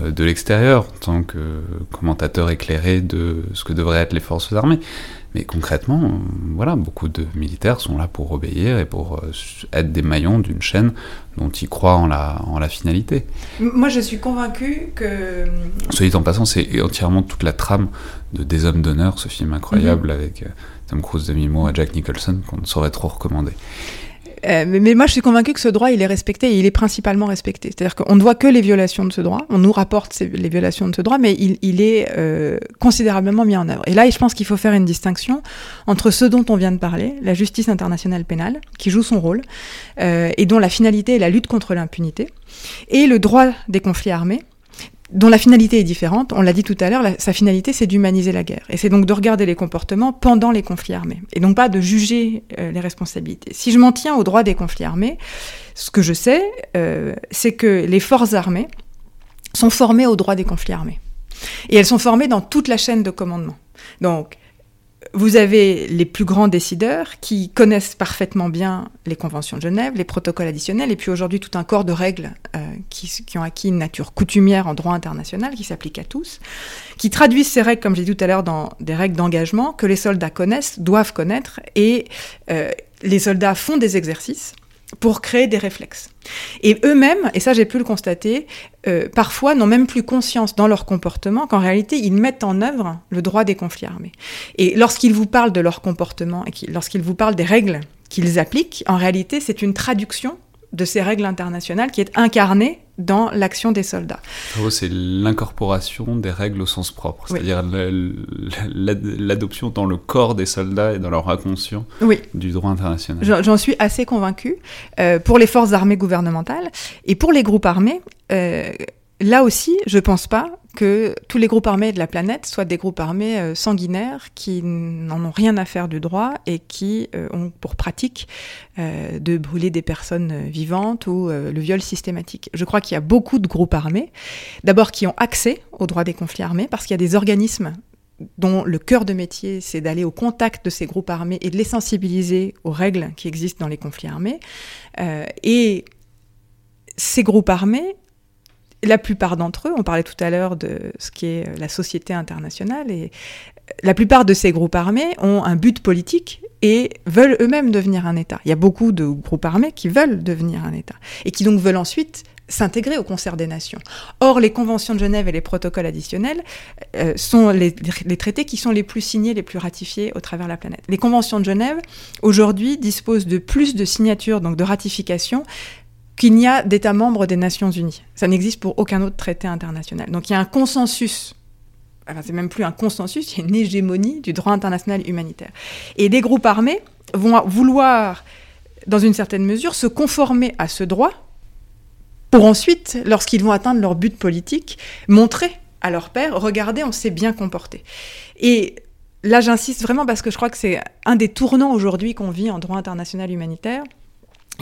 de l'extérieur, en tant que commentateur éclairé de ce que devraient être les forces armées. Mais concrètement, euh, voilà, beaucoup de militaires sont là pour obéir et pour être des maillons d'une chaîne dont ils croient en la, en la finalité. Moi, je suis convaincu que... Soit dit en passant, c'est entièrement toute la trame de Des Hommes d'honneur, ce film incroyable mhm. avec Tom Cruise, Demi Moore et Jack Nicholson, qu'on ne saurait trop recommander. Euh, mais, moi, je suis convaincu que ce droit, il est respecté et il est principalement respecté. C'est-à-dire qu'on ne voit que les violations de ce droit. On nous rapporte les violations de ce droit, mais il, est euh, considérablement mis en œuvre. Et là, je pense qu'il faut faire une distinction entre ce dont on vient de parler, la justice internationale pénale, qui joue son rôle, euh, et dont la finalité est la lutte contre l'impunité, et le droit des conflits armés, dont la finalité est différente. On l'a dit tout à l'heure, sa finalité, c'est d'humaniser la guerre. Et c'est donc de regarder les comportements pendant les conflits armés, et donc pas de juger euh, les responsabilités. Si je m'en tiens au droit des conflits armés, ce que je sais, euh, c'est que les forces armées sont formées au droit des conflits armés. Et elles sont formées dans toute la chaîne de commandement. Donc, vous avez les plus grands décideurs qui connaissent parfaitement bien les conventions de Genève, les protocoles additionnels, et puis aujourd'hui tout un corps de règles euh, qui, ont acquis une nature coutumière en droit international qui s'applique à tous, qui traduisent ces règles, comme j'ai dit tout à l'heure, dans des règles d'engagement que les soldats connaissent, doivent connaître, et euh, les soldats font des exercices pour créer des réflexes. Et eux-mêmes, et ça j'ai pu le constater, euh, parfois n'ont même plus conscience dans leur comportement qu'en réalité ils mettent en œuvre le droit des conflits armés. Et lorsqu'ils vous parlent de leur comportement et lorsqu'ils vous parlent des règles qu'ils appliquent, en réalité c'est une traduction de ces règles internationales qui est incarnée dans l'action des soldats. C'est l'incorporation des règles au sens propre, c'est-à-dire l'adoption dans le corps des soldats et dans leur inconscient du droit international. J'en suis assez convaincu. Euh, pour les forces armées gouvernementales et pour les groupes armés, euh, là aussi, je ne pense pas que tous les groupes armés de la planète soient des groupes armés euh, sanguinaires qui n'en ont rien à faire du droit et qui euh, ont pour pratique euh, de brûler des personnes vivantes ou le viol systématique. Je crois qu'il y a beaucoup de groupes armés, d'abord qui ont accès au droit des conflits armés, parce qu'il y a des organismes dont le cœur de métier, c'est d'aller au contact de ces groupes armés et de les sensibiliser aux règles qui existent dans les conflits armés. et ces groupes armés la plupart d'entre eux, on parlait tout à l'heure de ce qui est la société internationale, et la plupart de ces groupes armés ont un but politique et veulent eux-mêmes devenir un État. Il y a beaucoup de groupes armés qui veulent devenir un État, et qui donc veulent ensuite s'intégrer au concert des nations. Or, les conventions de Genève et les protocoles additionnels euh, sont les, les, traités qui sont les plus signés, les plus ratifiés au travers de la planète. Les conventions de Genève, aujourd'hui, disposent de plus de signatures, donc de ratifications, qu'il n'y a d'États membres des Nations Unies. Ça n'existe pour aucun autre traité international. Donc il y a un consensus, enfin c'est même plus un consensus, il y a une hégémonie du droit international humanitaire. Et les groupes armés vont vouloir, dans une certaine mesure, se conformer à ce droit pour ensuite, lorsqu'ils vont atteindre leur but politique, montrer à leur père, regardez, on s'est bien comporté. Et là, j'insiste vraiment parce que je crois que c'est un des tournants aujourd'hui qu'on vit en droit international humanitaire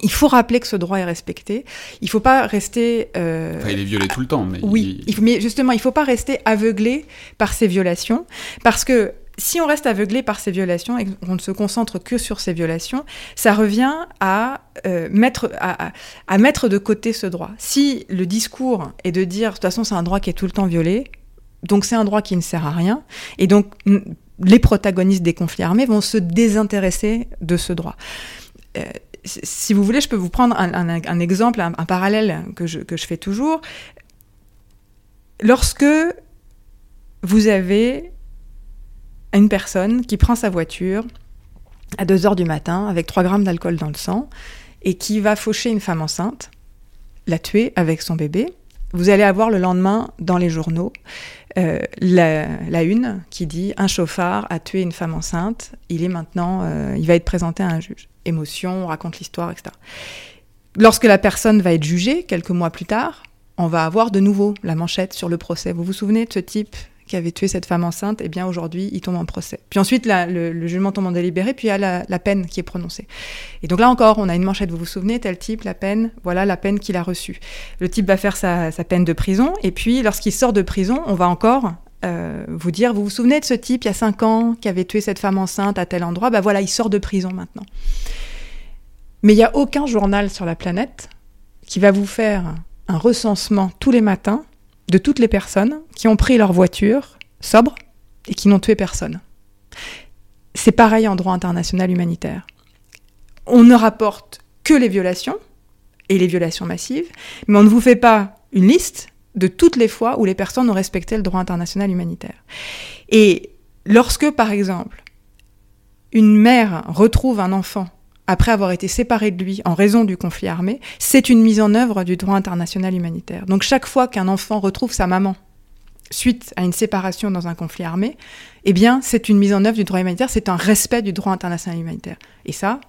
il faut rappeler que ce droit est respecté. Il ne faut pas rester. Euh, enfin, il est violé tout le temps, mais. Oui, mais justement, il ne faut pas rester aveuglé par ces violations, parce que si on reste aveuglé par ces violations et qu'on ne se concentre que sur ces violations, ça revient à, euh, mettre, à, à, mettre de côté ce droit. Si le discours est de dire, de toute façon, c'est un droit qui est tout le temps violé, donc c'est un droit qui ne sert à rien, et donc les protagonistes des conflits armés vont se désintéresser de ce droit. Euh, si vous voulez, je peux vous prendre un, exemple, un, parallèle que je, que je fais toujours. Lorsque vous avez une personne qui prend sa voiture à 2 heures du matin avec 3 grammes d'alcool dans le sang et qui va faucher une femme enceinte, la tuer avec son bébé. Vous allez avoir le lendemain dans les journaux euh, la, une qui dit un chauffard a tué une femme enceinte, il est maintenant, euh, il va être présenté à un juge. Émotion, on raconte l'histoire, etc. Lorsque la personne va être jugée, quelques mois plus tard, on va avoir de nouveau la manchette sur le procès. Vous vous souvenez de ce type qui avait tué cette femme enceinte, eh bien aujourd'hui, il tombe en procès. Puis ensuite, le, jugement tombe en délibéré, puis il y a la, peine qui est prononcée. Et donc là encore, on a une manchette, vous vous souvenez, tel type, la peine, voilà la peine qu'il a reçue. Le type va faire sa, peine de prison, et puis lorsqu'il sort de prison, on va encore euh, vous dire, vous vous souvenez de ce type, il y a cinq ans, qui avait tué cette femme enceinte à tel endroit, ben voilà, il sort de prison maintenant. Mais il n'y a aucun journal sur la planète qui va vous faire un recensement tous les matins de toutes les personnes qui ont pris leur voiture sobre et qui n'ont tué personne. C'est pareil en droit international humanitaire. On ne rapporte que les violations, et les violations massives, mais on ne vous fait pas une liste de toutes les fois où les personnes ont respecté le droit international humanitaire. Et lorsque, par exemple, une mère retrouve un enfant après avoir été séparé de lui en raison du conflit armé, c'est une mise en œuvre du droit international humanitaire. Donc chaque fois qu'un enfant retrouve sa maman suite à une séparation dans un conflit armé, eh bien c'est une mise en œuvre du droit humanitaire, c'est un respect du droit international humanitaire. Et ça,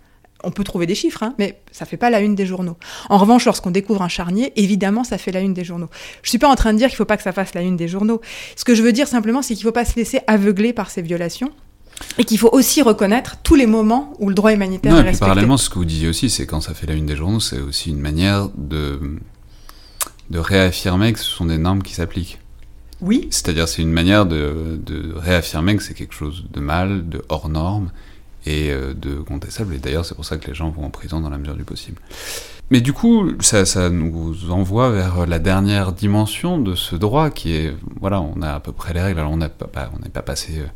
on peut trouver des chiffres, hein, mais ça fait pas la une des journaux. En revanche, lorsqu'on découvre un charnier, évidemment, ça fait la une des journaux. Je suis pas en train de dire qu'il faut pas que ça fasse la une des journaux. Ce que je veux dire simplement, c'est qu'il faut pas se laisser aveugler par ces violations et qu'il faut aussi reconnaître tous les moments où le droit humanitaire est respecté. Parallèlement, ce que vous disiez aussi, c'est quand ça fait la une des journaux, c'est aussi une manière de, de réaffirmer que ce sont des normes qui s'appliquent. Oui. C'est-à-dire, c'est une manière de, de réaffirmer que c'est quelque chose de mal, de hors norme et euh, de contestable. Et d'ailleurs, c'est pour ça que les gens vont en prison dans la mesure du possible. Mais du coup, ça, nous envoie vers la dernière dimension de ce droit qui est, voilà, on a à peu près les règles. Alors, on n'est pas, pas passé euh,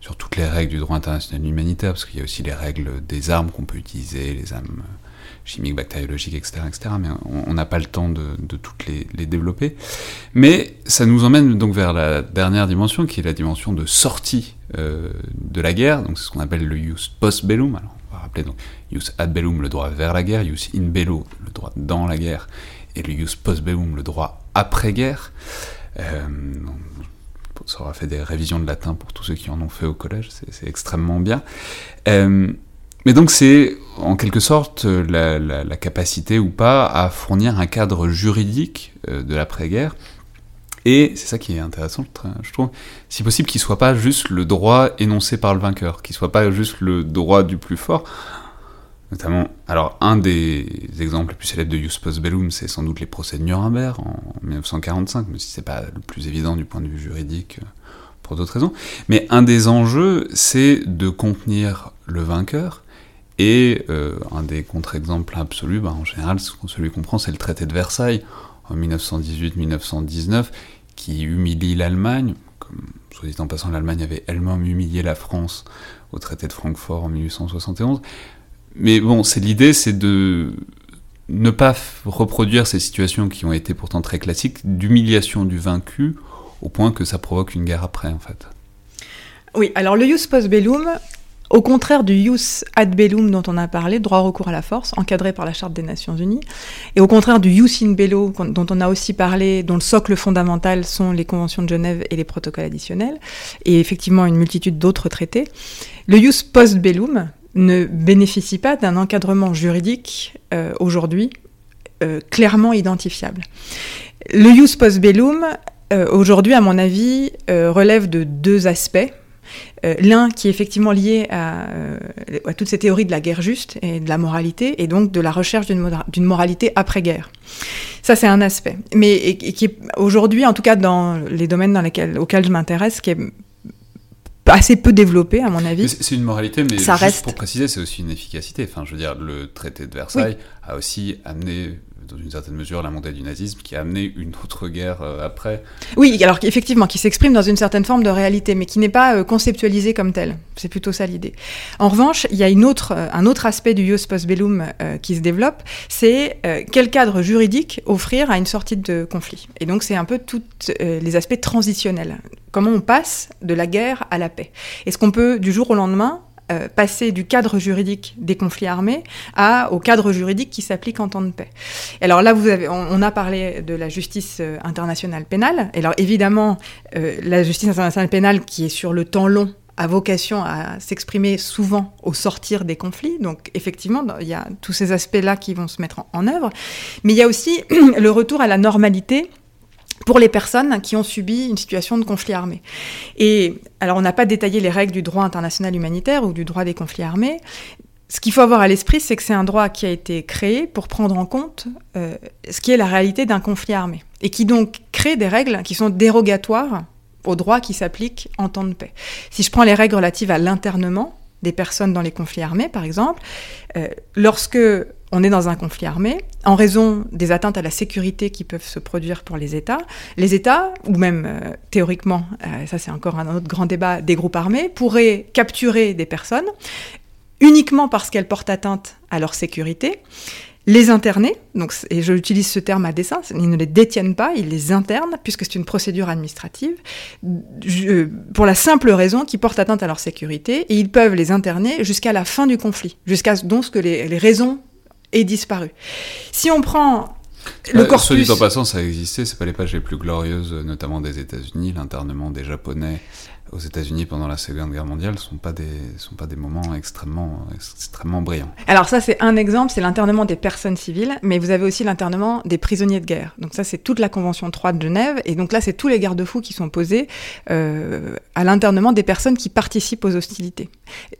sur toutes les règles du droit international humanitaire, parce qu'il y a aussi les règles des armes qu'on peut utiliser, les armes chimiques, bactériologiques, etc. etc. mais on n'a pas le temps de, toutes les, développer. Mais ça nous emmène donc vers la dernière dimension, qui est la dimension de sortie euh, de la guerre, donc c'est ce qu'on appelle le jus post bellum. Alors on va rappeler donc jus ad bellum, le droit vers la guerre, jus in bello, le droit dans la guerre, et le jus post bellum, le droit après-guerre. Euh, ça aura fait des révisions de latin pour tous ceux qui en ont fait au collège, c'est extrêmement bien. Euh, mais donc c'est en quelque sorte la, capacité ou pas à fournir un cadre juridique euh, de l'après-guerre. Et c'est ça qui est intéressant, je trouve, si possible qu'il soit pas juste le droit énoncé par le vainqueur, qu'il soit pas juste le droit du plus fort, Notamment, alors un des exemples les plus célèbres de Jus Bellum, c'est sans doute les procès de Nuremberg en 1945, même si c'est pas le plus évident du point de vue juridique euh, pour d'autres raisons. Mais un des enjeux, c'est de contenir le vainqueur. Et euh, un des contre-exemples absolus, bah, en général, celui qu'on prend, c'est le traité de Versailles en 1918-1919, qui humilie l'Allemagne. Soit dit en passant, l'Allemagne avait elle-même humilié la France au traité de Francfort en 1871. Mais bon, c'est l'idée, c'est de ne pas reproduire ces situations qui ont été pourtant très classiques, d'humiliation du vaincu, au point que ça provoque une guerre après, en fait. Oui, alors le jus post bellum, au contraire du jus ad bellum dont on a parlé, droit recours à la force, encadré par la Charte des Nations Unies, et au contraire du jus in bello dont on a aussi parlé, dont le socle fondamental sont les conventions de Genève et les protocoles additionnels, et effectivement une multitude d'autres traités, le jus post bellum, ne bénéficie pas d'un encadrement juridique euh, aujourd'hui euh, clairement identifiable. Le jus post bellum, euh, aujourd'hui, à mon avis, relève de deux aspects. L'un qui est effectivement lié à, à, toutes ces théories de la guerre juste et de la moralité, et donc de la recherche d'une moralité après-guerre. Ça, c'est un aspect. Mais qui est aujourd'hui, en tout cas dans les domaines dans lesquels, auxquels je m'intéresse, qui est assez peu développé à mon avis. C'est une moralité, mais juste pour préciser, c'est aussi une efficacité. Enfin, je veux dire, le traité de Versailles a aussi amené dans une certaine mesure la montée du nazisme qui a amené une autre guerre après. Oui, alors effectivement, qui s'exprime dans une certaine forme de réalité, mais qui n'est pas conceptualisée comme telle. C'est plutôt ça l'idée. En revanche, il y a une autre, un autre aspect du Ius Postbellum qui se développe, c'est quel cadre juridique offrir à une sortie de conflit. Et donc c'est un peu tous les aspects transitionnels. Comment on passe de la guerre à la paix Est-ce qu'on peut du jour au lendemain euh, passer du cadre juridique des conflits armés au cadre juridique qui s'applique en temps de paix. alors là, vous avez, on, a parlé de la justice euh, internationale pénale. Alors évidemment, euh, la justice internationale pénale qui est sur le temps long a vocation à s'exprimer souvent au sortir des conflits. Donc effectivement, il y a tous ces aspects-là qui vont se mettre en œuvre. Mais il y a aussi le retour à la normalité pour les personnes qui ont subi une situation de conflit armé. Et alors on n'a pas détaillé les règles du droit international humanitaire ou du droit des conflits armés. Ce qu'il faut avoir à l'esprit, c'est que c'est un droit qui a été créé pour prendre en compte euh, ce qui est la réalité d'un conflit armé, et qui donc crée des règles qui sont dérogatoires aux droits qui s'appliquent en temps de paix. Si je prends les règles relatives à l'internement des personnes dans les conflits armés, par exemple, euh, lorsque on est dans un conflit armé, en raison des atteintes à la sécurité qui peuvent se produire pour les États, les États, ou même euh, théoriquement, euh, ça c'est encore un autre grand débat, des groupes armés, pourraient capturer des personnes uniquement parce qu'elles portent atteinte à leur sécurité, les interner, donc, et j'utilise ce terme à dessein, ils ne les détiennent pas, ils les internent, puisque c'est une procédure administrative, pour la simple raison qu'ils portent atteinte à leur sécurité, et ils peuvent les interner jusqu'à la fin du conflit, jusqu'à ce que les, les raisons est disparu. Si on prend le corpus... Soit dit en passant, ça a existé, c'est pas les pages les plus glorieuses, notamment des États-Unis, l'internement des Japonais aux États-Unis pendant la Seconde Guerre mondiale sont pas des sont pas des moments extrêmement extrêmement brillants. Alors ça c'est un exemple, c'est l'internement des personnes civiles, mais vous avez aussi l'internement des prisonniers de guerre. Donc ça c'est toute la convention 3 de Genève et donc là c'est tous les garde-fous qui sont posés euh, à l'internement des personnes qui participent aux hostilités.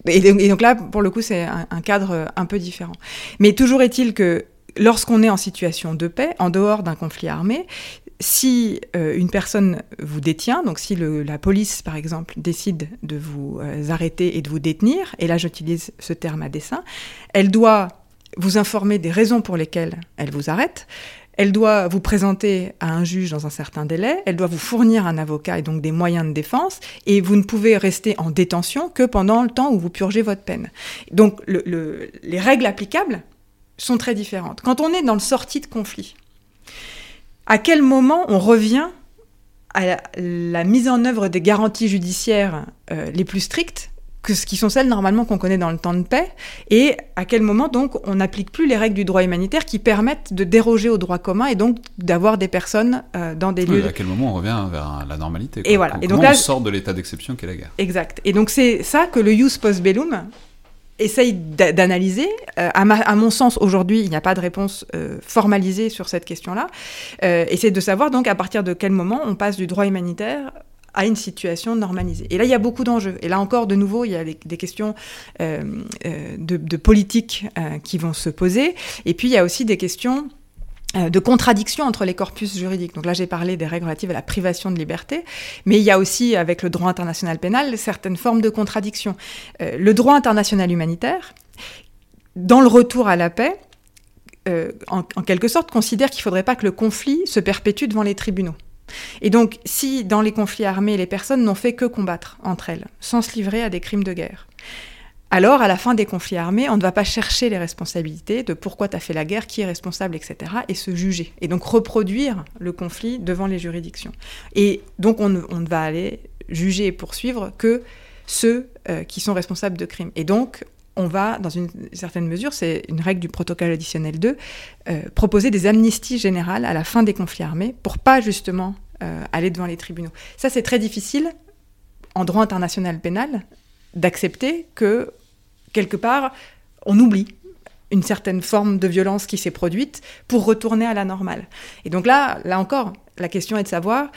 Et, donc là pour le coup c'est un, un cadre un peu différent. Mais toujours est-il que lorsqu'on est en situation de paix, en dehors d'un conflit armé, si euh, une personne vous détient, donc si la police, par exemple, décide de vous euh, arrêter et de vous détenir, et là j'utilise ce terme à dessein, elle doit vous informer des raisons pour lesquelles elle vous arrête, elle doit vous présenter à un juge dans un certain délai, elle doit vous fournir un avocat et donc des moyens de défense, et vous ne pouvez rester en détention que pendant le temps où vous purgez votre peine. Donc les règles applicables sont très différentes. Quand on est dans le sortie de conflit, à quel moment on revient à la, mise en œuvre des garanties judiciaires euh, les plus strictes que ce qui sont celles normalement qu'on connaît dans le temps de paix, et à quel moment donc on n'applique plus les règles du droit humanitaire qui permettent de déroger au droit commun et donc d'avoir des personnes euh, dans des lieux. à quel moment on revient vers la normalité Et voilà. et donc là, on sort de l'état d'exception qu'est la guerre? Exact. Et donc c'est ça que le Jus Post Bellum essaye d'analyser. Euh, à, mon sens, aujourd'hui, il n'y a pas de réponse euh, formalisée sur cette question-là. Euh, c'est de savoir donc à partir de quel moment on passe du droit humanitaire à une situation normalisée. Et là, il y a beaucoup d'enjeux. Et là encore, de nouveau, il y a des questions de, de, politique qui vont se poser. Et puis, il y a aussi des questions euh, de contradiction entre les corpus juridiques. Donc là, j'ai parlé des règles relatives à la privation de liberté, mais il y a aussi, avec le droit international pénal, certaines formes de contradiction. Euh, le droit international humanitaire, dans le retour à la paix, euh, en, quelque sorte, considère qu'il ne faudrait pas que le conflit se perpétue devant les tribunaux. Et donc, si dans les conflits armés, les personnes n'ont fait que combattre entre elles, sans se livrer à des crimes de guerre, alors, à la fin des conflits armés, on ne va pas chercher les responsabilités de pourquoi tu as fait la guerre, qui est responsable, etc., et se juger. Et donc reproduire le conflit devant les juridictions. Et donc, on, ne va aller juger et poursuivre que ceux euh, qui sont responsables de crimes. Et donc, on va, dans une certaine mesure, c'est une règle du protocole additionnel 2, euh, proposer des amnisties générales à la fin des conflits armés pour pas justement euh, aller devant les tribunaux. Ça, c'est très difficile en droit international pénal d'accepter que, quelque part, on oublie une certaine forme de violence qui s'est produite pour retourner à la normale. Et donc là, là encore, la question est de savoir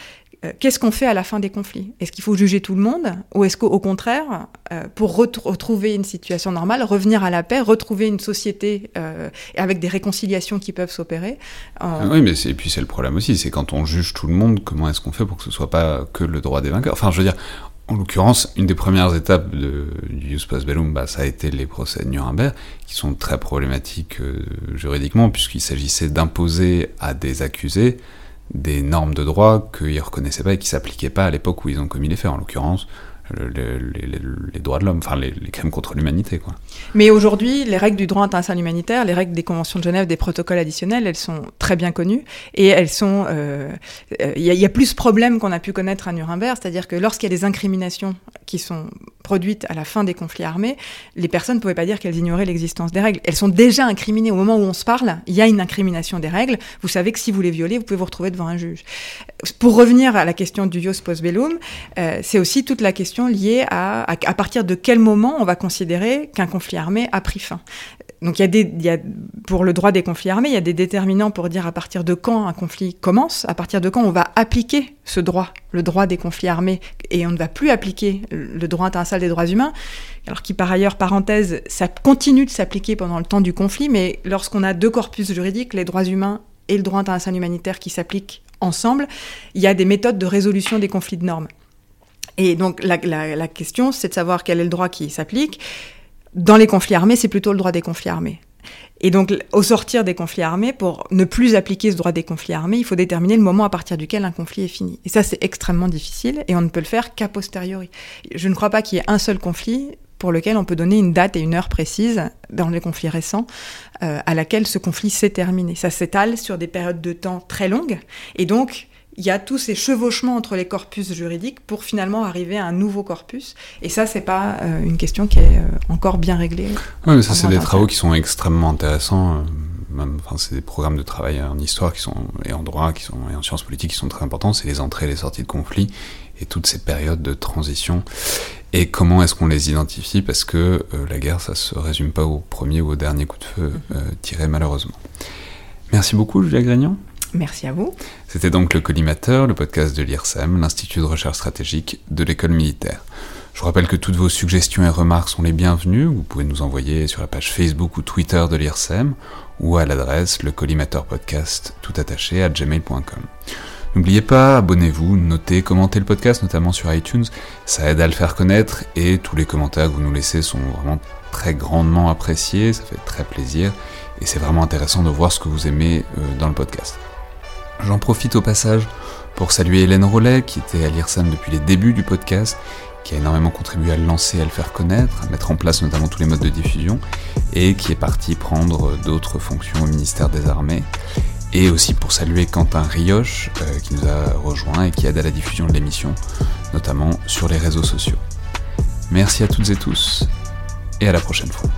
euh, qu'est-ce qu'on fait à la fin des conflits? Est-ce qu'il faut juger tout le monde Ou est-ce qu'au contraire, euh, pour retrouver une situation normale, revenir à la paix, retrouver une société euh, avec des réconciliations qui peuvent s'opérer Oui, mais et puis c'est le problème aussi, c'est quand on juge tout le monde, comment est-ce qu'on fait pour que ce soit pas que le droit des vainqueurs? Enfin, je veux dire, En l'occurrence, une des premières étapes de, du Jus Bellum, bah, ça a été les procès de Nuremberg, qui sont très problématiques euh, juridiquement, puisqu'il s'agissait d'imposer à des accusés des normes de droit qu'ils ne reconnaissaient pas et qui ne s'appliquaient pas à l'époque où ils ont commis les faits. En l'occurrence, les, droits de l'homme, enfin les, crimes contre l'humanité. Quoi. Mais aujourd'hui, les règles du droit international humanitaire, les règles des conventions de Genève, des protocoles additionnels, elles sont très bien connues et elles sont. Il euh, euh, y, y, a plus de problèmes qu'on a pu connaître à Nuremberg, c'est-à-dire que lorsqu'il y a des incriminations qui sont produites à la fin des conflits armés, les personnes ne pouvaient pas dire qu'elles ignoraient l'existence des règles. Elles sont déjà incriminées au moment où on se parle. Il y a une incrimination des règles. Vous savez que si vous les violez, vous pouvez vous retrouver devant un juge. Pour revenir à la question du Ius post bellum, euh, c'est aussi toute la question liée à, à, partir de quel moment on va considérer qu'un conflit armé a pris fin. Donc il y, a des, il y a, pour le droit des conflits armés, il y a des déterminants pour dire à partir de quand un conflit commence, à partir de quand on va appliquer ce droit, le droit des conflits armés, et on ne va plus appliquer le droit international des droits humains, alors qui par ailleurs, parenthèse, ça continue de s'appliquer pendant le temps du conflit, mais lorsqu'on a deux corpus juridiques, les droits humains et le droit international humanitaire qui s'appliquent ensemble, il y a des méthodes de résolution des conflits de normes. Et donc la, question, c'est de savoir quel est le droit qui s'applique. Dans les conflits armés, c'est plutôt le droit des conflits armés. Et donc, au sortir des conflits armés, pour ne plus appliquer ce droit des conflits armés, il faut déterminer le moment à partir duquel un conflit est fini. Et ça, c'est extrêmement difficile, et on ne peut le faire qu'à posteriori. Je ne crois pas qu'il y ait un seul conflit pour lequel on peut donner une date et une heure précise dans les conflits récents euh, à laquelle ce conflit s'est terminé. Ça s'étale sur des périodes de temps très longues, et donc il y a tous ces chevauchements entre les corpus juridiques pour finalement arriver à un nouveau corpus. Et ça, c'est pas euh, une question qui est euh, encore bien réglée. Oui, mais ça, c'est des travaux qui sont extrêmement intéressants. Euh, même, enfin, c'est des programmes de travail en histoire qui sont, et en droit qui sont, et en sciences politiques qui sont très importants. C'est les entrées et les sorties de conflits et toutes ces périodes de transition. Et comment est-ce qu'on les identifie? Parce que la guerre, ça se résume pas au premier ou au dernier coup de feu tiré malheureusement. Merci beaucoup, Julia Grignon. Merci à vous. C'était donc le Collimateur, le podcast de l'IRSEM, l'Institut de recherche stratégique de l'école militaire. Je vous rappelle que toutes vos suggestions et remarques sont les bienvenues. Vous pouvez nous envoyer sur la page Facebook ou Twitter de l'IRSEM ou à l'adresse le collimateur podcast tout attaché à gmail.com. N'oubliez pas, abonnez-vous, notez, commentez le podcast, notamment sur iTunes. Ça aide à le faire connaître et tous les commentaires que vous nous laissez sont vraiment très grandement appréciés. Ça fait très plaisir et c'est vraiment intéressant de voir ce que vous aimez euh, dans le podcast. J'en profite au passage pour saluer Hélène Rollet, qui était à l'IRSAM depuis les débuts du podcast, qui a énormément contribué à le lancer, à le faire connaître, à mettre en place notamment tous les modes de diffusion, et qui est parti prendre d'autres fonctions au ministère des Armées. Et aussi pour saluer Quentin Rioche, euh, qui nous a rejoint et qui aide à la diffusion de l'émission, notamment sur les réseaux sociaux. Merci à toutes et tous, et à la prochaine fois.